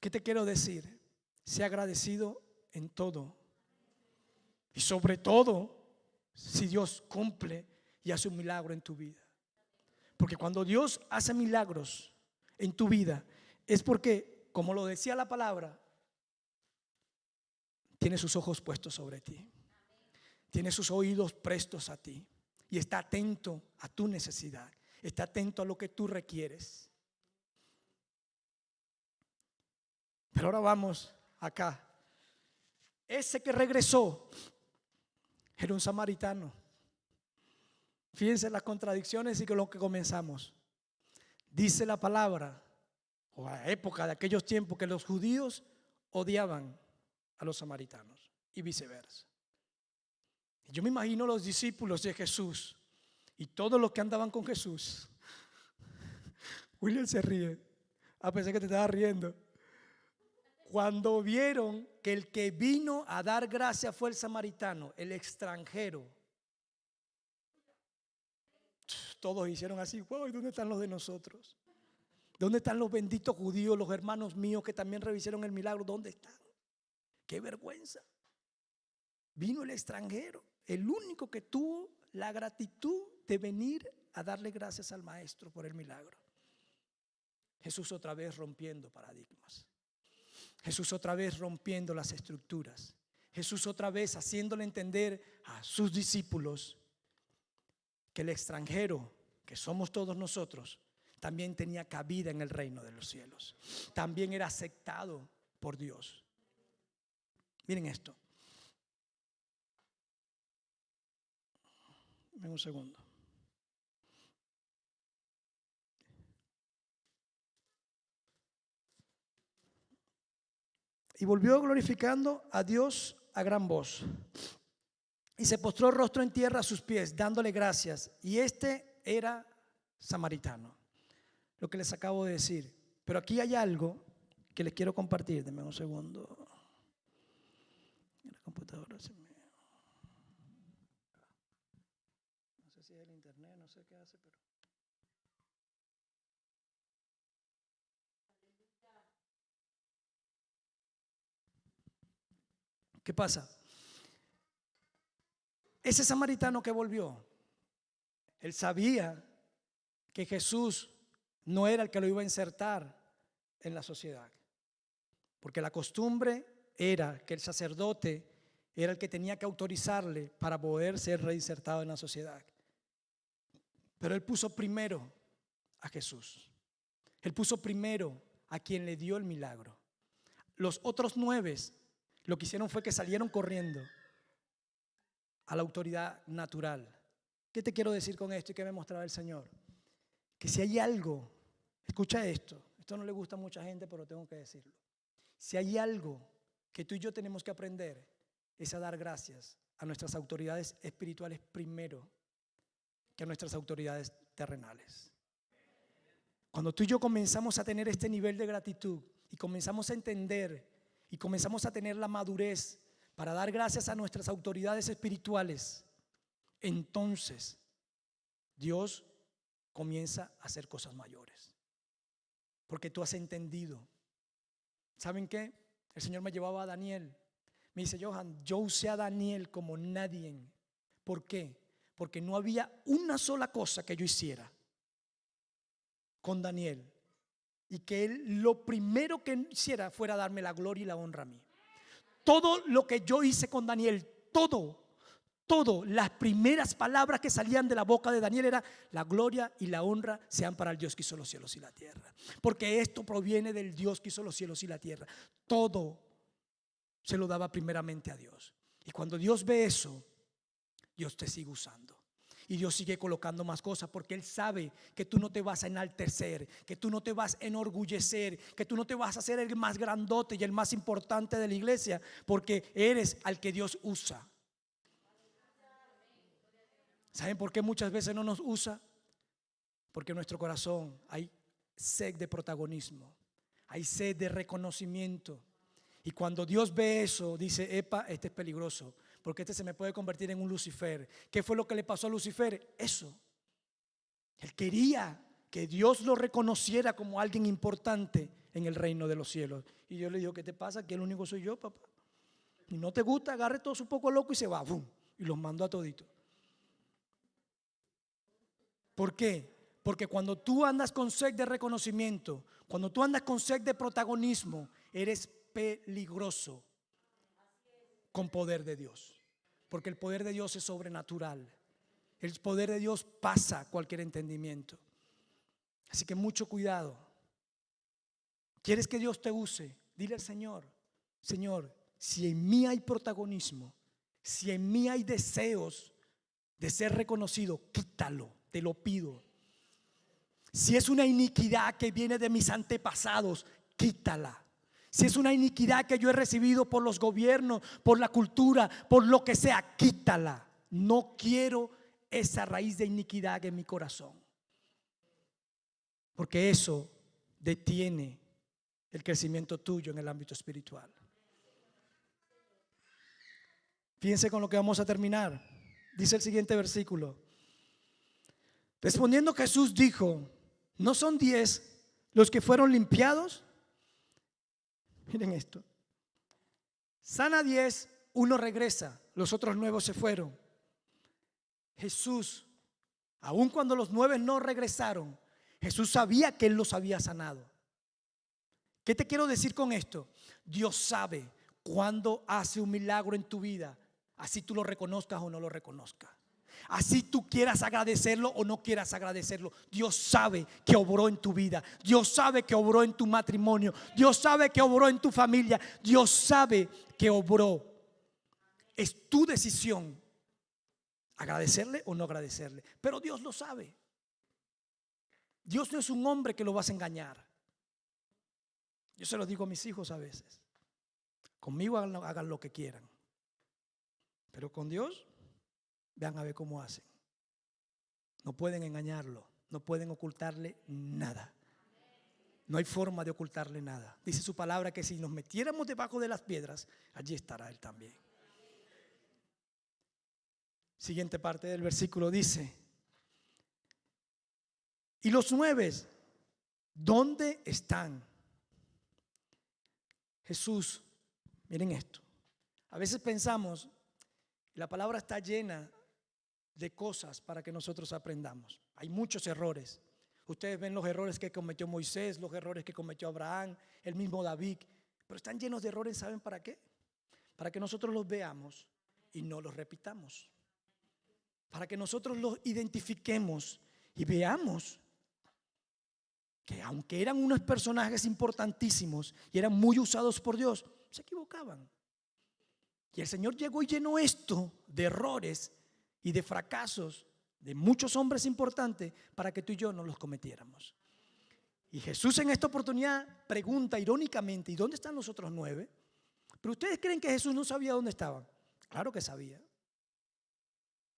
¿Qué te quiero decir? Sea agradecido en todo. Y sobre todo, si Dios cumple y hace un milagro en tu vida. Porque cuando Dios hace milagros en tu vida, es porque, como lo decía la palabra, tiene sus ojos puestos sobre ti. Tiene sus oídos prestos a ti. Y está atento a tu necesidad. Está atento a lo que tú requieres. Pero ahora vamos acá. Ese que regresó era un samaritano. Fíjense las contradicciones y con lo que comenzamos. Dice la palabra, o a época de aquellos tiempos, que los judíos odiaban a los samaritanos y viceversa. Yo me imagino los discípulos de Jesús y todos los que andaban con Jesús. William se ríe. A pesar que te estaba riendo. Cuando vieron que el que vino a dar gracia fue el samaritano, el extranjero, todos hicieron así, ¿dónde están los de nosotros? ¿Dónde están los benditos judíos, los hermanos míos que también revisaron el milagro? ¿Dónde están? Qué vergüenza. Vino el extranjero, el único que tuvo la gratitud de venir a darle gracias al maestro por el milagro. Jesús otra vez rompiendo paradigmas. Jesús otra vez rompiendo las estructuras. Jesús otra vez haciéndole entender a sus discípulos que el extranjero, que somos todos nosotros, también tenía cabida en el reino de los cielos. También era aceptado por Dios. Miren esto. Ven un segundo. Y volvió glorificando a Dios a gran voz. Y se postró rostro en tierra a sus pies, dándole gracias. Y este era samaritano. Lo que les acabo de decir. Pero aquí hay algo que les quiero compartir. Denme un segundo. La computadora se me... No sé si es el internet, no sé qué hace, pero... ¿Qué pasa? Ese samaritano que volvió, él sabía que Jesús no era el que lo iba a insertar en la sociedad. Porque la costumbre era que el sacerdote era el que tenía que autorizarle para poder ser reinsertado en la sociedad. Pero él puso primero a Jesús. Él puso primero a quien le dio el milagro. Los otros nueve lo que hicieron fue que salieron corriendo a la autoridad natural. ¿Qué te quiero decir con esto y qué me mostraba el Señor? Que si hay algo, escucha esto, esto no le gusta a mucha gente, pero tengo que decirlo. Si hay algo que tú y yo tenemos que aprender, es a dar gracias a nuestras autoridades espirituales primero que a nuestras autoridades terrenales. Cuando tú y yo comenzamos a tener este nivel de gratitud y comenzamos a entender y comenzamos a tener la madurez para dar gracias a nuestras autoridades espirituales, entonces Dios comienza a hacer cosas mayores. Porque tú has entendido. ¿Saben qué? El Señor me llevaba a Daniel. Me dice, Johan, yo usé a Daniel como nadie. ¿Por qué? Porque no había una sola cosa que yo hiciera con Daniel y que él lo primero que hiciera fuera darme la gloria y la honra a mí. Todo lo que yo hice con Daniel, todo, todo, las primeras palabras que salían de la boca de Daniel era la gloria y la honra sean para el Dios que hizo los cielos y la tierra. Porque esto proviene del Dios que hizo los cielos y la tierra. Todo se lo daba primeramente a Dios. Y cuando Dios ve eso, Dios te sigue usando. Y Dios sigue colocando más cosas porque Él sabe que tú no te vas a enaltecer, que tú no te vas a enorgullecer, que tú no te vas a hacer el más grandote y el más importante de la iglesia, porque eres al que Dios usa. ¿Saben por qué muchas veces no nos usa? Porque en nuestro corazón hay sed de protagonismo, hay sed de reconocimiento. Y cuando Dios ve eso, dice, epa, este es peligroso porque este se me puede convertir en un Lucifer. ¿Qué fue lo que le pasó a Lucifer? Eso. Él quería que Dios lo reconociera como alguien importante en el reino de los cielos. Y yo le digo, ¿qué te pasa? Que el único soy yo, papá. Y no te gusta, agarre todo su poco loco y se va, ¡bum! y los mando a todito. ¿Por qué? Porque cuando tú andas con sed de reconocimiento, cuando tú andas con sed de protagonismo, eres peligroso con poder de Dios porque el poder de Dios es sobrenatural. El poder de Dios pasa cualquier entendimiento. Así que mucho cuidado. ¿Quieres que Dios te use? Dile al Señor, Señor, si en mí hay protagonismo, si en mí hay deseos de ser reconocido, quítalo, te lo pido. Si es una iniquidad que viene de mis antepasados, quítala. Si es una iniquidad que yo he recibido por los gobiernos, por la cultura, por lo que sea, quítala. No quiero esa raíz de iniquidad en mi corazón. Porque eso detiene el crecimiento tuyo en el ámbito espiritual. Fíjense con lo que vamos a terminar. Dice el siguiente versículo. Respondiendo Jesús dijo, ¿no son diez los que fueron limpiados? Miren esto. Sana 10, uno regresa, los otros nuevos se fueron. Jesús, aun cuando los nueve no regresaron, Jesús sabía que Él los había sanado. ¿Qué te quiero decir con esto? Dios sabe cuando hace un milagro en tu vida, así tú lo reconozcas o no lo reconozcas. Así tú quieras agradecerlo o no quieras agradecerlo. Dios sabe que obró en tu vida. Dios sabe que obró en tu matrimonio. Dios sabe que obró en tu familia. Dios sabe que obró. Es tu decisión agradecerle o no agradecerle. Pero Dios lo sabe. Dios no es un hombre que lo vas a engañar. Yo se lo digo a mis hijos a veces. Conmigo hagan lo que quieran. Pero con Dios Vean a ver cómo hacen. No pueden engañarlo, no pueden ocultarle nada. No hay forma de ocultarle nada. Dice su palabra que si nos metiéramos debajo de las piedras, allí estará Él también. Siguiente parte del versículo dice, y los nueve, ¿dónde están? Jesús, miren esto. A veces pensamos, la palabra está llena de cosas para que nosotros aprendamos. Hay muchos errores. Ustedes ven los errores que cometió Moisés, los errores que cometió Abraham, el mismo David, pero están llenos de errores, ¿saben para qué? Para que nosotros los veamos y no los repitamos. Para que nosotros los identifiquemos y veamos que aunque eran unos personajes importantísimos y eran muy usados por Dios, se equivocaban. Y el Señor llegó y llenó esto de errores y de fracasos de muchos hombres importantes para que tú y yo no los cometiéramos. Y Jesús en esta oportunidad pregunta irónicamente, ¿y dónde están los otros nueve? Pero ustedes creen que Jesús no sabía dónde estaban. Claro que sabía.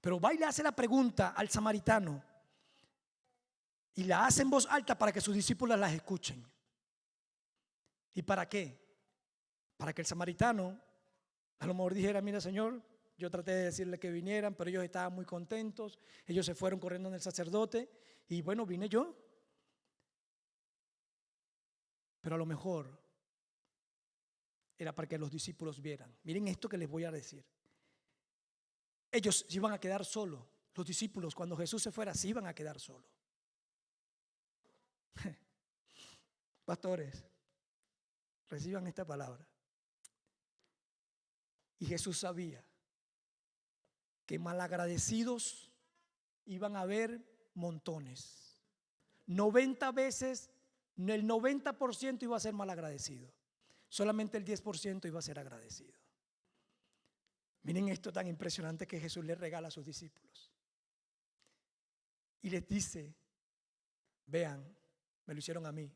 Pero va y le hace la pregunta al samaritano y la hace en voz alta para que sus discípulos las escuchen. ¿Y para qué? Para que el samaritano a lo mejor dijera, mira Señor, yo traté de decirle que vinieran, pero ellos estaban muy contentos, ellos se fueron corriendo en el sacerdote y bueno, vine yo. Pero a lo mejor era para que los discípulos vieran. Miren esto que les voy a decir. Ellos se iban a quedar solos. Los discípulos, cuando Jesús se fuera, se iban a quedar solos. Pastores, reciban esta palabra. Y Jesús sabía que malagradecidos iban a haber montones. 90 veces, el 90% iba a ser malagradecido. Solamente el 10% iba a ser agradecido. Miren esto tan impresionante que Jesús le regala a sus discípulos. Y les dice, vean, me lo hicieron a mí.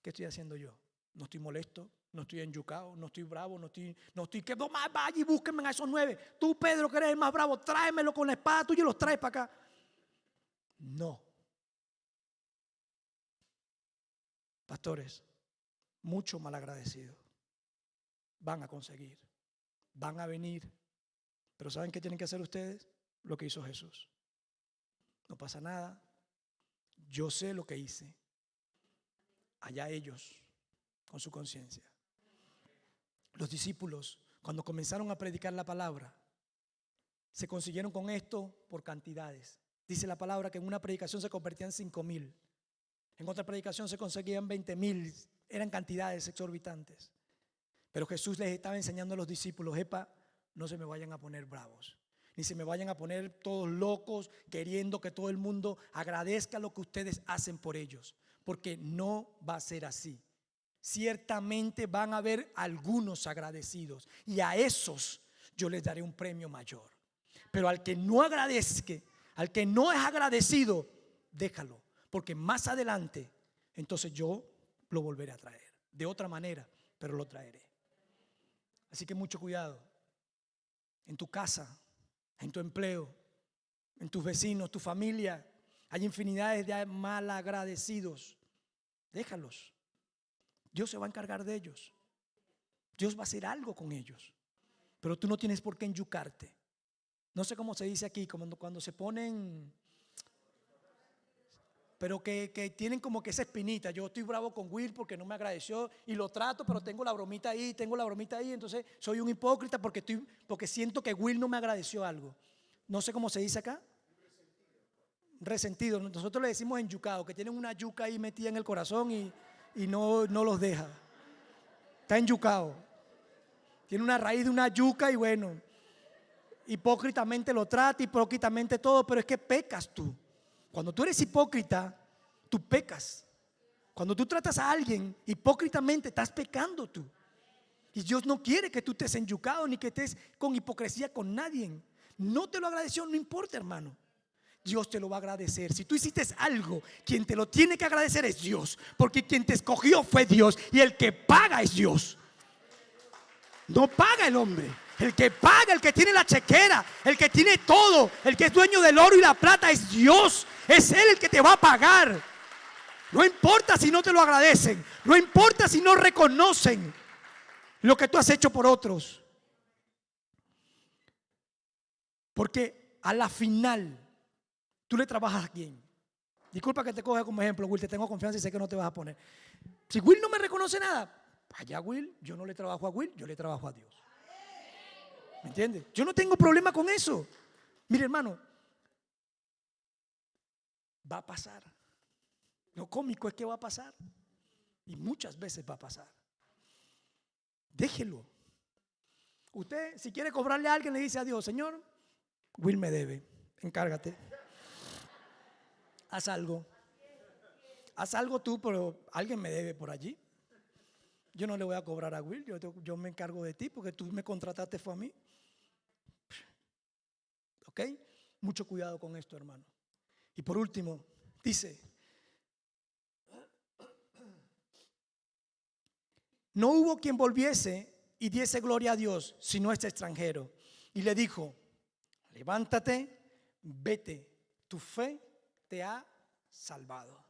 ¿Qué estoy haciendo yo? No estoy molesto, no estoy enyucado, no estoy bravo, no estoy, no estoy que más vaya y búsquenme a esos nueve. Tú, Pedro, que eres el más bravo, tráemelo con la espada tuya y los traes para acá. No. Pastores, mucho malagradecidos van a conseguir, van a venir. Pero ¿saben qué tienen que hacer ustedes? Lo que hizo Jesús. No pasa nada. Yo sé lo que hice. Allá ellos, con su conciencia. Los discípulos, cuando comenzaron a predicar la palabra, se consiguieron con esto por cantidades. Dice la palabra que en una predicación se convertían cinco mil. En otra predicación se conseguían veinte mil. Eran cantidades exorbitantes. Pero Jesús les estaba enseñando a los discípulos, epa, no se me vayan a poner bravos, ni se me vayan a poner todos locos queriendo que todo el mundo agradezca lo que ustedes hacen por ellos, porque no va a ser así. Ciertamente van a haber algunos agradecidos y a esos yo les daré un premio mayor. Pero al que no agradezca, al que no es agradecido, déjalo, porque más adelante entonces yo lo volveré a traer. De otra manera, pero lo traeré. Así que mucho cuidado. En tu casa, en tu empleo, en tus vecinos, tu familia, hay infinidades de malagradecidos. Déjalos. Dios se va a encargar de ellos. Dios va a hacer algo con ellos. Pero tú no tienes por qué enyucarte. No sé cómo se dice aquí, cuando se ponen pero que, tienen como que esa espinita. Yo estoy bravo con Will porque no me agradeció y lo trato, pero tengo la bromita ahí, tengo la bromita ahí, entonces soy un hipócrita porque, estoy, porque siento que Will no me agradeció algo. No sé cómo se dice acá. Resentido. Nosotros le decimos enyucado, que tienen una yuca ahí metida en el corazón y, no, no los deja. Está enyucado. Tiene una raíz de una yuca y bueno, hipócritamente lo trata, hipócritamente todo, pero es que pecas tú. Cuando tú eres hipócrita, tú pecas. Cuando tú tratas a alguien hipócritamente, estás pecando tú. Y Dios no quiere que tú estés enyucado ni que estés con hipocresía con nadie. No te lo agradeció, no importa, hermano. Dios te lo va a agradecer. Si tú hiciste algo, quien te lo tiene que agradecer es Dios. Porque quien te escogió fue Dios. Y el que paga es Dios. No paga el hombre. El que paga, el que tiene la chequera, el que tiene todo, el que es dueño del oro y la plata es Dios. Es Él el que te va a pagar. No importa si no te lo agradecen. No importa si no reconocen lo que tú has hecho por otros. Porque a la final, tú le trabajas a quién. Disculpa que te coja como ejemplo, Will, te tengo confianza y sé que no te vas a poner. Si Will no me reconoce nada, allá Will, yo no le trabajo a Will, yo le trabajo a Dios. ¿Me entiendes? Yo no tengo problema con eso. Mire, hermano, va a pasar. Lo cómico es que va a pasar. Y muchas veces va a pasar. Déjelo. Usted, si quiere cobrarle a alguien, le dice a Dios, Señor, Will me debe, encárgate. Haz algo. Haz algo tú, pero alguien me debe por allí. Yo no le voy a cobrar a Will, yo, yo me encargo de ti porque tú me contrataste fue a mí. ¿Ok? Mucho cuidado con esto, hermano. Y por último, dice, no hubo quien volviese y diese gloria a Dios, sino este extranjero. Y le dijo, levántate, vete, tu fe te ha salvado.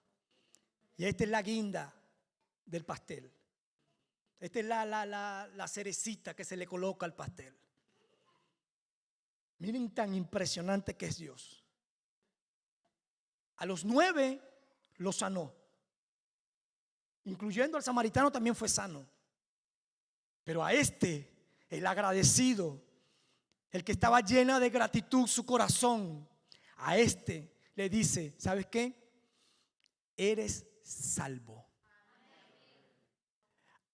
Y esta es la guinda del pastel. Esta es la, la, la, la cerecita que se le coloca al pastel. Miren tan impresionante que es Dios. A los nueve lo sanó. Incluyendo al samaritano también fue sano. Pero a este, el agradecido, el que estaba llena de gratitud su corazón, a este le dice, ¿sabes qué? Eres salvo.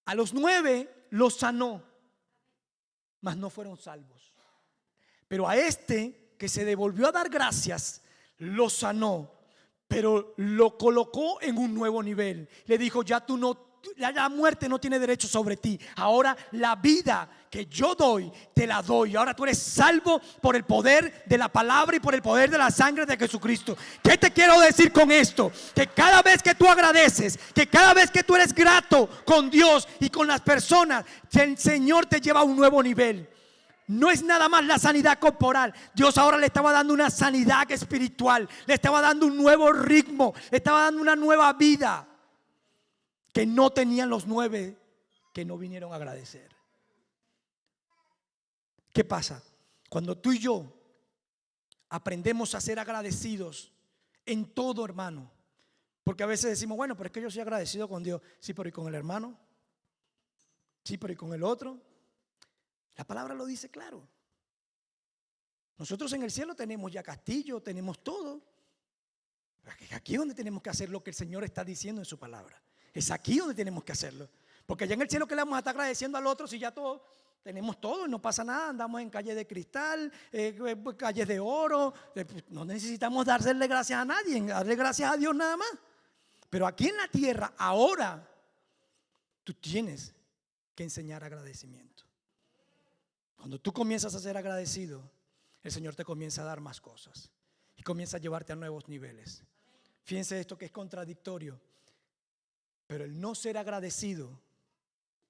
A los nueve los sanó, mas no fueron salvos. Pero a este que se devolvió a dar gracias, lo sanó, pero lo colocó en un nuevo nivel. Le dijo, ya tú no la muerte no tiene derecho sobre ti. Ahora la vida que yo doy, te la doy. Ahora tú eres salvo por el poder de la palabra y por el poder de la sangre de Jesucristo. ¿Qué te quiero decir con esto? Que cada vez que tú agradeces, que cada vez que tú eres grato con Dios y con las personas, el Señor te lleva a un nuevo nivel. No es nada más la sanidad corporal. Dios ahora le estaba dando una sanidad espiritual. Le estaba dando un nuevo ritmo. Le estaba dando una nueva vida que no tenían los nueve que no vinieron a agradecer. ¿Qué pasa? Cuando tú y yo aprendemos a ser agradecidos en todo, hermano, porque a veces decimos, bueno, pero es que yo soy agradecido con Dios. Sí, pero ¿y con el hermano? Sí, pero ¿y con el otro? La palabra lo dice claro. Nosotros en el cielo tenemos ya castillo, tenemos todo. Aquí es donde tenemos que hacer lo que el Señor está diciendo en su palabra. Es aquí donde tenemos que hacerlo. Porque allá en el cielo que le vamos a estar agradeciendo al otro si ya todo, tenemos todo y no pasa nada, andamos en calles de cristal, eh, eh, pues, calles de oro, eh, pues, no necesitamos darle gracias a nadie, darle gracias a Dios nada más. Pero aquí en la tierra, ahora, tú tienes que enseñar agradecimiento. Cuando tú comienzas a ser agradecido, el Señor te comienza a dar más cosas y comienza a llevarte a nuevos niveles. Fíjense esto que es contradictorio. Pero el no ser agradecido,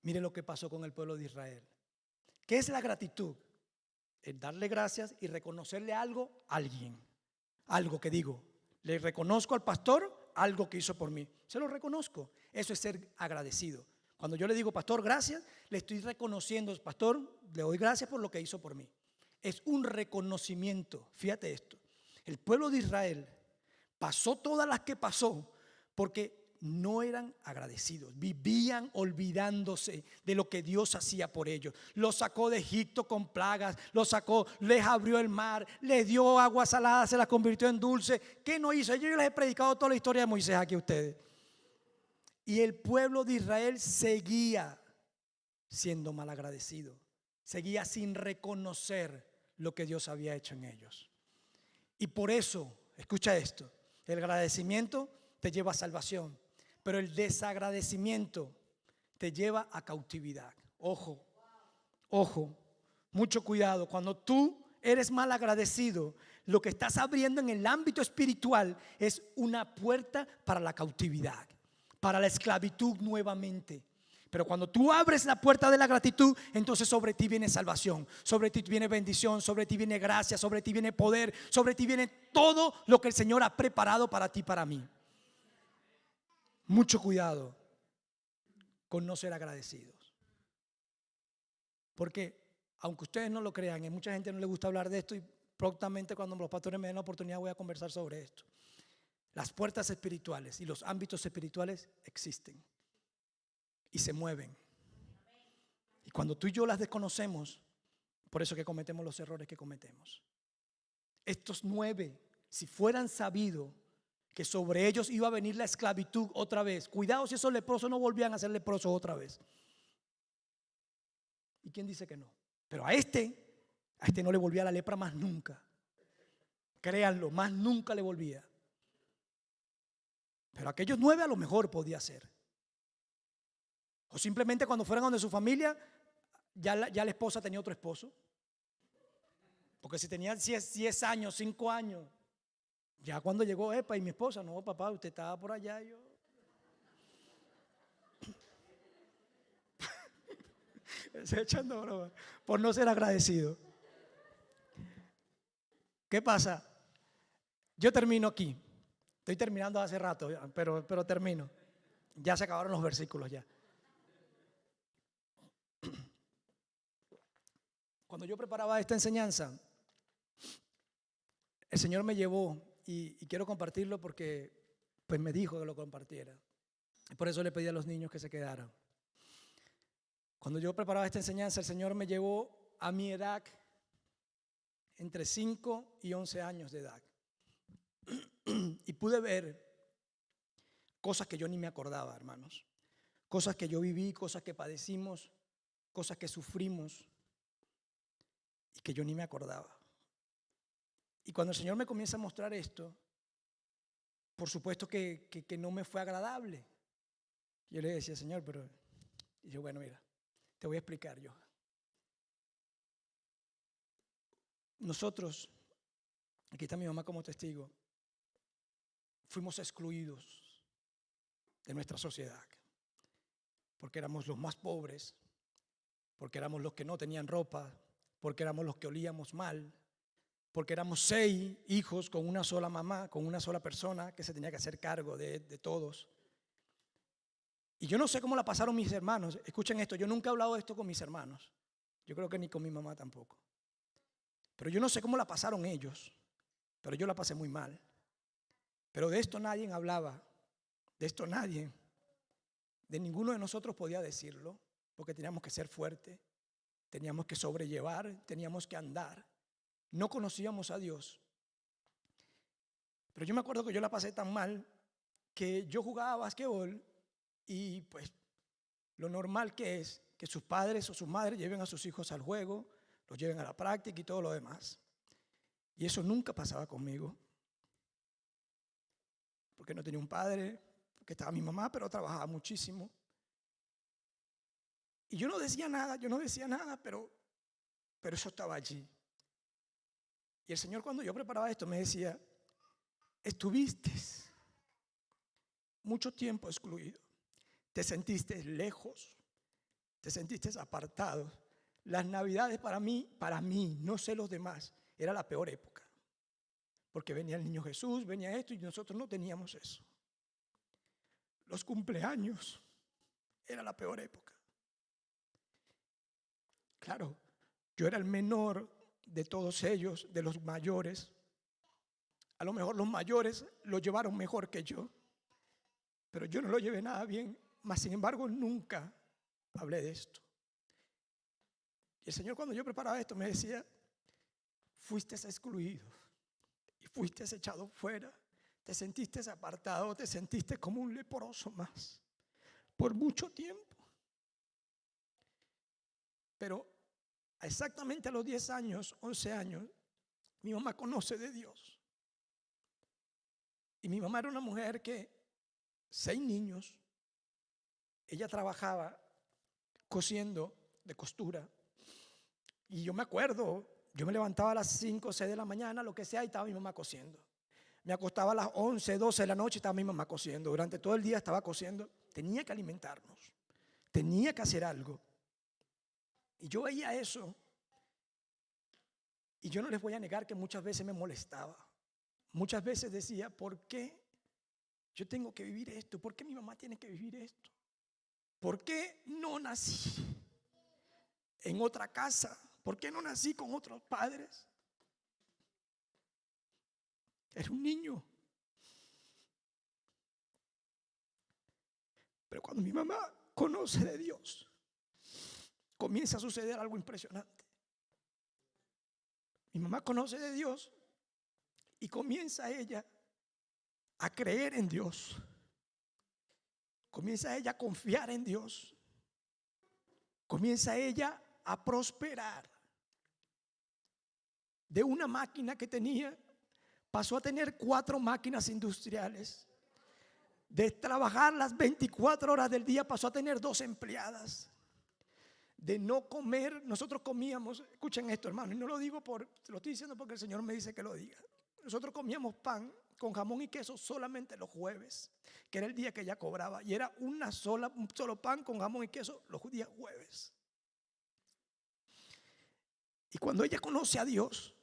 mire lo que pasó con el pueblo de Israel. ¿Qué es la gratitud? El darle gracias y reconocerle algo a alguien. Algo que digo, le reconozco al pastor algo que hizo por mí. Se lo reconozco. Eso es ser agradecido. Cuando yo le digo, pastor, gracias, le estoy reconociendo, pastor, le doy gracias por lo que hizo por mí. Es un reconocimiento. Fíjate esto. El pueblo de Israel pasó todas las que pasó porque no eran agradecidos, vivían olvidándose de lo que Dios hacía por ellos. Los sacó de Egipto con plagas, los sacó, les abrió el mar, les dio agua salada, se la convirtió en dulce. ¿Qué no hizo? Yo les he predicado toda la historia de Moisés aquí a ustedes. Y el pueblo de Israel seguía siendo mal agradecido, seguía sin reconocer lo que Dios había hecho en ellos. Y por eso, escucha esto, el agradecimiento te lleva a salvación pero el desagradecimiento te lleva a cautividad. Ojo, ojo, mucho cuidado. Cuando tú eres mal agradecido, lo que estás abriendo en el ámbito espiritual es una puerta para la cautividad, para la esclavitud nuevamente. Pero cuando tú abres la puerta de la gratitud, entonces sobre ti viene salvación, sobre ti viene bendición, sobre ti viene gracia, sobre ti viene poder, sobre ti viene todo lo que el Señor ha preparado para ti, para mí mucho cuidado con no ser agradecidos. Porque, aunque ustedes no lo crean, y mucha gente no le gusta hablar de esto, y prontamente cuando los pastores me den la oportunidad voy a conversar sobre esto. Las puertas espirituales y los ámbitos espirituales existen y se mueven. Y cuando tú y yo las desconocemos, por eso que cometemos los errores que cometemos. Estos nueve, si fueran sabidos, que sobre ellos iba a venir la esclavitud otra vez. Cuidado si esos leprosos no volvían a ser leprosos otra vez. ¿Y quién dice que no? Pero a este, a este no le volvía la lepra más nunca. Créanlo, más nunca le volvía. Pero aquellos nueve a lo mejor podía ser. O simplemente cuando fueran donde su familia, ya la, esposa tenía otro esposo. Porque si tenía 10 años, 5 años, ya cuando llegó Epa y mi esposa, no, papá, usted estaba por allá, yo. Estoy echando broma. Por no ser agradecido. ¿Qué pasa? Yo termino aquí. Estoy terminando hace rato, pero, pero termino. Ya se acabaron los versículos ya. Cuando yo preparaba esta enseñanza, el Señor me llevó y, quiero compartirlo porque pues me dijo que lo compartiera. Por eso le pedí a los niños que se quedaran. Cuando yo preparaba esta enseñanza, el Señor me llevó a mi edad, entre 5 y 11 años de edad. Y pude ver cosas que yo ni me acordaba, hermanos. Cosas que yo viví, cosas que padecimos, cosas que sufrimos y que yo ni me acordaba. Y cuando el Señor me comienza a mostrar esto, por supuesto que, no me fue agradable. Yo le decía, Señor, pero... Y yo, bueno, mira, te voy a explicar yo. Nosotros, aquí está mi mamá como testigo, fuimos excluidos de nuestra sociedad, porque éramos los más pobres, porque éramos los que no tenían ropa, porque éramos los que olíamos mal, porque éramos seis hijos con una sola mamá, con una sola persona que se tenía que hacer cargo de, todos. Y yo no sé cómo la pasaron mis hermanos. Escuchen esto, yo nunca he hablado de esto con mis hermanos. Yo creo que ni con mi mamá tampoco. Pero yo no sé cómo la pasaron ellos. Pero yo la pasé muy mal. Pero de esto nadie hablaba. De esto nadie. De ninguno de nosotros podía decirlo. Porque teníamos que ser fuertes. Teníamos que sobrellevar. Teníamos que andar no conocíamos a Dios. Pero yo me acuerdo que yo la pasé tan mal que yo jugaba basquetbol y pues lo normal que es que sus padres o sus madres lleven a sus hijos al juego, los lleven a la práctica y todo lo demás. Y eso nunca pasaba conmigo. Porque no tenía un padre, porque estaba mi mamá, pero trabajaba muchísimo. Y yo no decía nada, yo no decía nada, pero, pero eso estaba allí. Y el Señor cuando yo preparaba esto me decía, estuviste mucho tiempo excluido, te sentiste lejos, te sentiste apartado. Las navidades para mí, para mí, no sé los demás, era la peor época. Porque venía el niño Jesús, venía esto y nosotros no teníamos eso. Los cumpleaños era la peor época. Claro, yo era el menor de todos ellos, de los mayores. A lo mejor los mayores lo llevaron mejor que yo, pero yo no lo llevé nada bien, mas sin embargo nunca hablé de esto. Y el Señor cuando yo preparaba esto me decía, fuiste excluido y fuiste echado fuera, te sentiste apartado, te sentiste como un leproso más por mucho tiempo. Pero exactamente a los 10 años, 11 años, mi mamá conoce de Dios. Y mi mamá era una mujer que, seis niños, ella trabajaba cosiendo de costura. Y yo me acuerdo, yo me levantaba a las 5 o 6 de la mañana, lo que sea, y estaba mi mamá cosiendo. Me acostaba a las 11, 12 de la noche y estaba mi mamá cosiendo. Durante todo el día estaba cosiendo. Tenía que alimentarnos. Tenía que hacer algo. Y yo veía eso. Y yo no les voy a negar que muchas veces me molestaba. Muchas veces decía, ¿por qué yo tengo que vivir esto? ¿Por qué mi mamá tiene que vivir esto? ¿Por qué no nací en otra casa? ¿Por qué no nací con otros padres? Era un niño. Pero cuando mi mamá conoce de Dios, comienza a suceder algo impresionante. Mi mamá conoce de Dios y comienza ella a creer en Dios. Comienza ella a confiar en Dios. Comienza ella a prosperar. De una máquina que tenía, pasó a tener cuatro máquinas industriales. De trabajar las 24 horas del día, pasó a tener dos empleadas de no comer, nosotros comíamos, escuchen esto hermano, y no lo digo por, lo estoy diciendo porque el Señor me dice que lo diga. Nosotros comíamos pan con jamón y queso solamente los jueves, que era el día que ella cobraba, y era una sola, un solo pan con jamón y queso los días jueves. Y cuando ella conoce a Dios,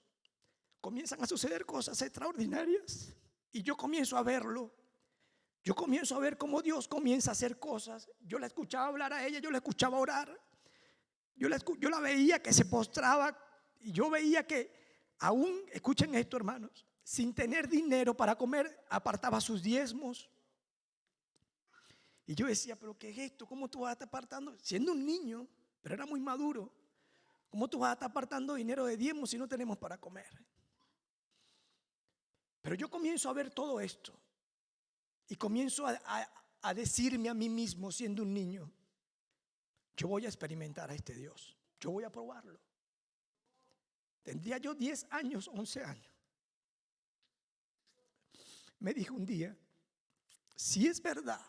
comienzan a suceder cosas extraordinarias. Y yo comienzo a verlo. Yo comienzo a ver cómo Dios comienza a hacer cosas. Yo la escuchaba hablar a ella, yo la escuchaba orar. Yo la, yo la veía que se postraba y yo veía que aún, escuchen esto hermanos, sin tener dinero para comer, apartaba sus diezmos. Y yo decía, pero ¿qué es esto? ¿Cómo tú vas a estar apartando? Siendo un niño, pero era muy maduro. ¿Cómo tú vas a estar apartando dinero de diezmos si no tenemos para comer? Pero yo comienzo a ver todo esto y comienzo a, decirme a mí mismo, siendo un niño, yo voy a experimentar a este Dios, yo voy a probarlo. Tendría yo 10 años, 11 años. Me dijo un día, si es verdad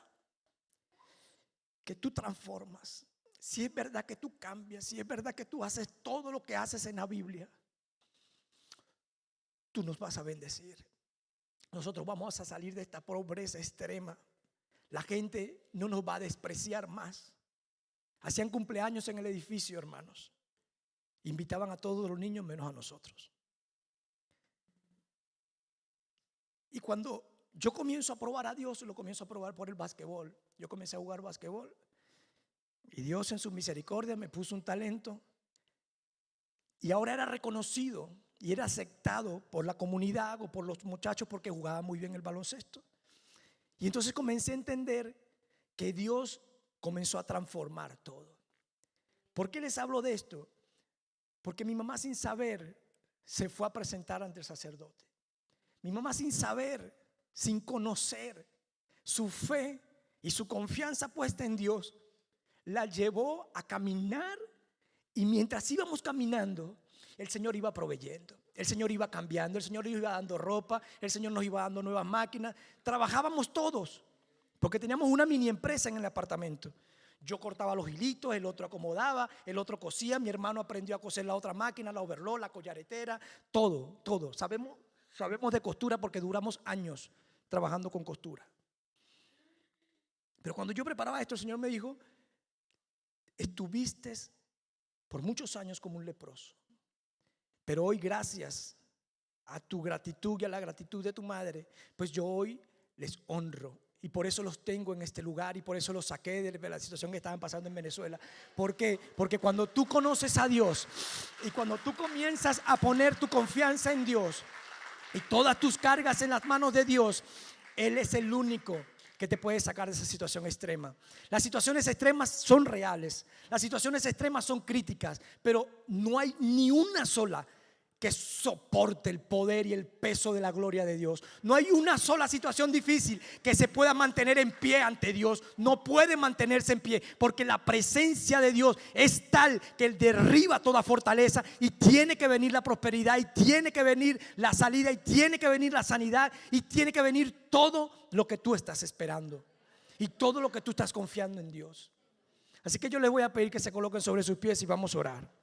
que tú transformas, si es verdad que tú cambias, si es verdad que tú haces todo lo que haces en la Biblia, tú nos vas a bendecir. Nosotros vamos a salir de esta pobreza extrema. La gente no nos va a despreciar más. Hacían cumpleaños en el edificio, hermanos. Invitaban a todos los niños menos a nosotros. Y cuando yo comienzo a probar a Dios, lo comienzo a probar por el básquetbol. Yo comencé a jugar básquetbol. Y Dios en su misericordia me puso un talento. Y ahora era reconocido y era aceptado por la comunidad o por los muchachos porque jugaba muy bien el baloncesto. Y entonces comencé a entender que Dios comenzó a transformar todo. ¿Por qué les hablo de esto? Porque mi mamá sin saber se fue a presentar ante el sacerdote. Mi mamá sin saber, sin conocer su fe y su confianza puesta en Dios, la llevó a caminar y mientras íbamos caminando, el Señor iba proveyendo, el Señor iba cambiando, el Señor iba dando ropa, el Señor nos iba dando nuevas máquinas. Trabajábamos todos, porque teníamos una mini empresa en el apartamento. Yo cortaba los hilitos, el otro acomodaba, el otro cosía, mi hermano aprendió a coser la otra máquina, la overlock, la collaretera, todo, todo. Sabemos, sabemos de costura porque duramos años trabajando con costura. Pero cuando yo preparaba esto, el Señor me dijo, estuviste por muchos años como un leproso. Pero hoy, gracias a tu gratitud y a la gratitud de tu madre, pues yo hoy les honro. Y por eso los tengo en este lugar y por eso los saqué de la situación que estaban pasando en Venezuela. ¿Por qué? Porque cuando tú conoces a Dios y cuando tú comienzas a poner tu confianza en Dios y todas tus cargas en las manos de Dios, Él es el único que te puede sacar de esa situación extrema. Las situaciones extremas son reales, las situaciones extremas son críticas, pero no hay ni una sola que soporte el poder y el peso de la gloria de Dios. No hay una sola situación difícil que se pueda mantener en pie ante Dios. No puede mantenerse en pie porque la presencia de Dios es tal que él derriba toda fortaleza y tiene que venir la prosperidad y tiene que venir la salida y tiene que venir la sanidad y tiene que venir todo lo que tú estás esperando y todo lo que tú estás confiando en Dios. Así que yo les voy a pedir que se coloquen sobre sus pies y vamos a orar.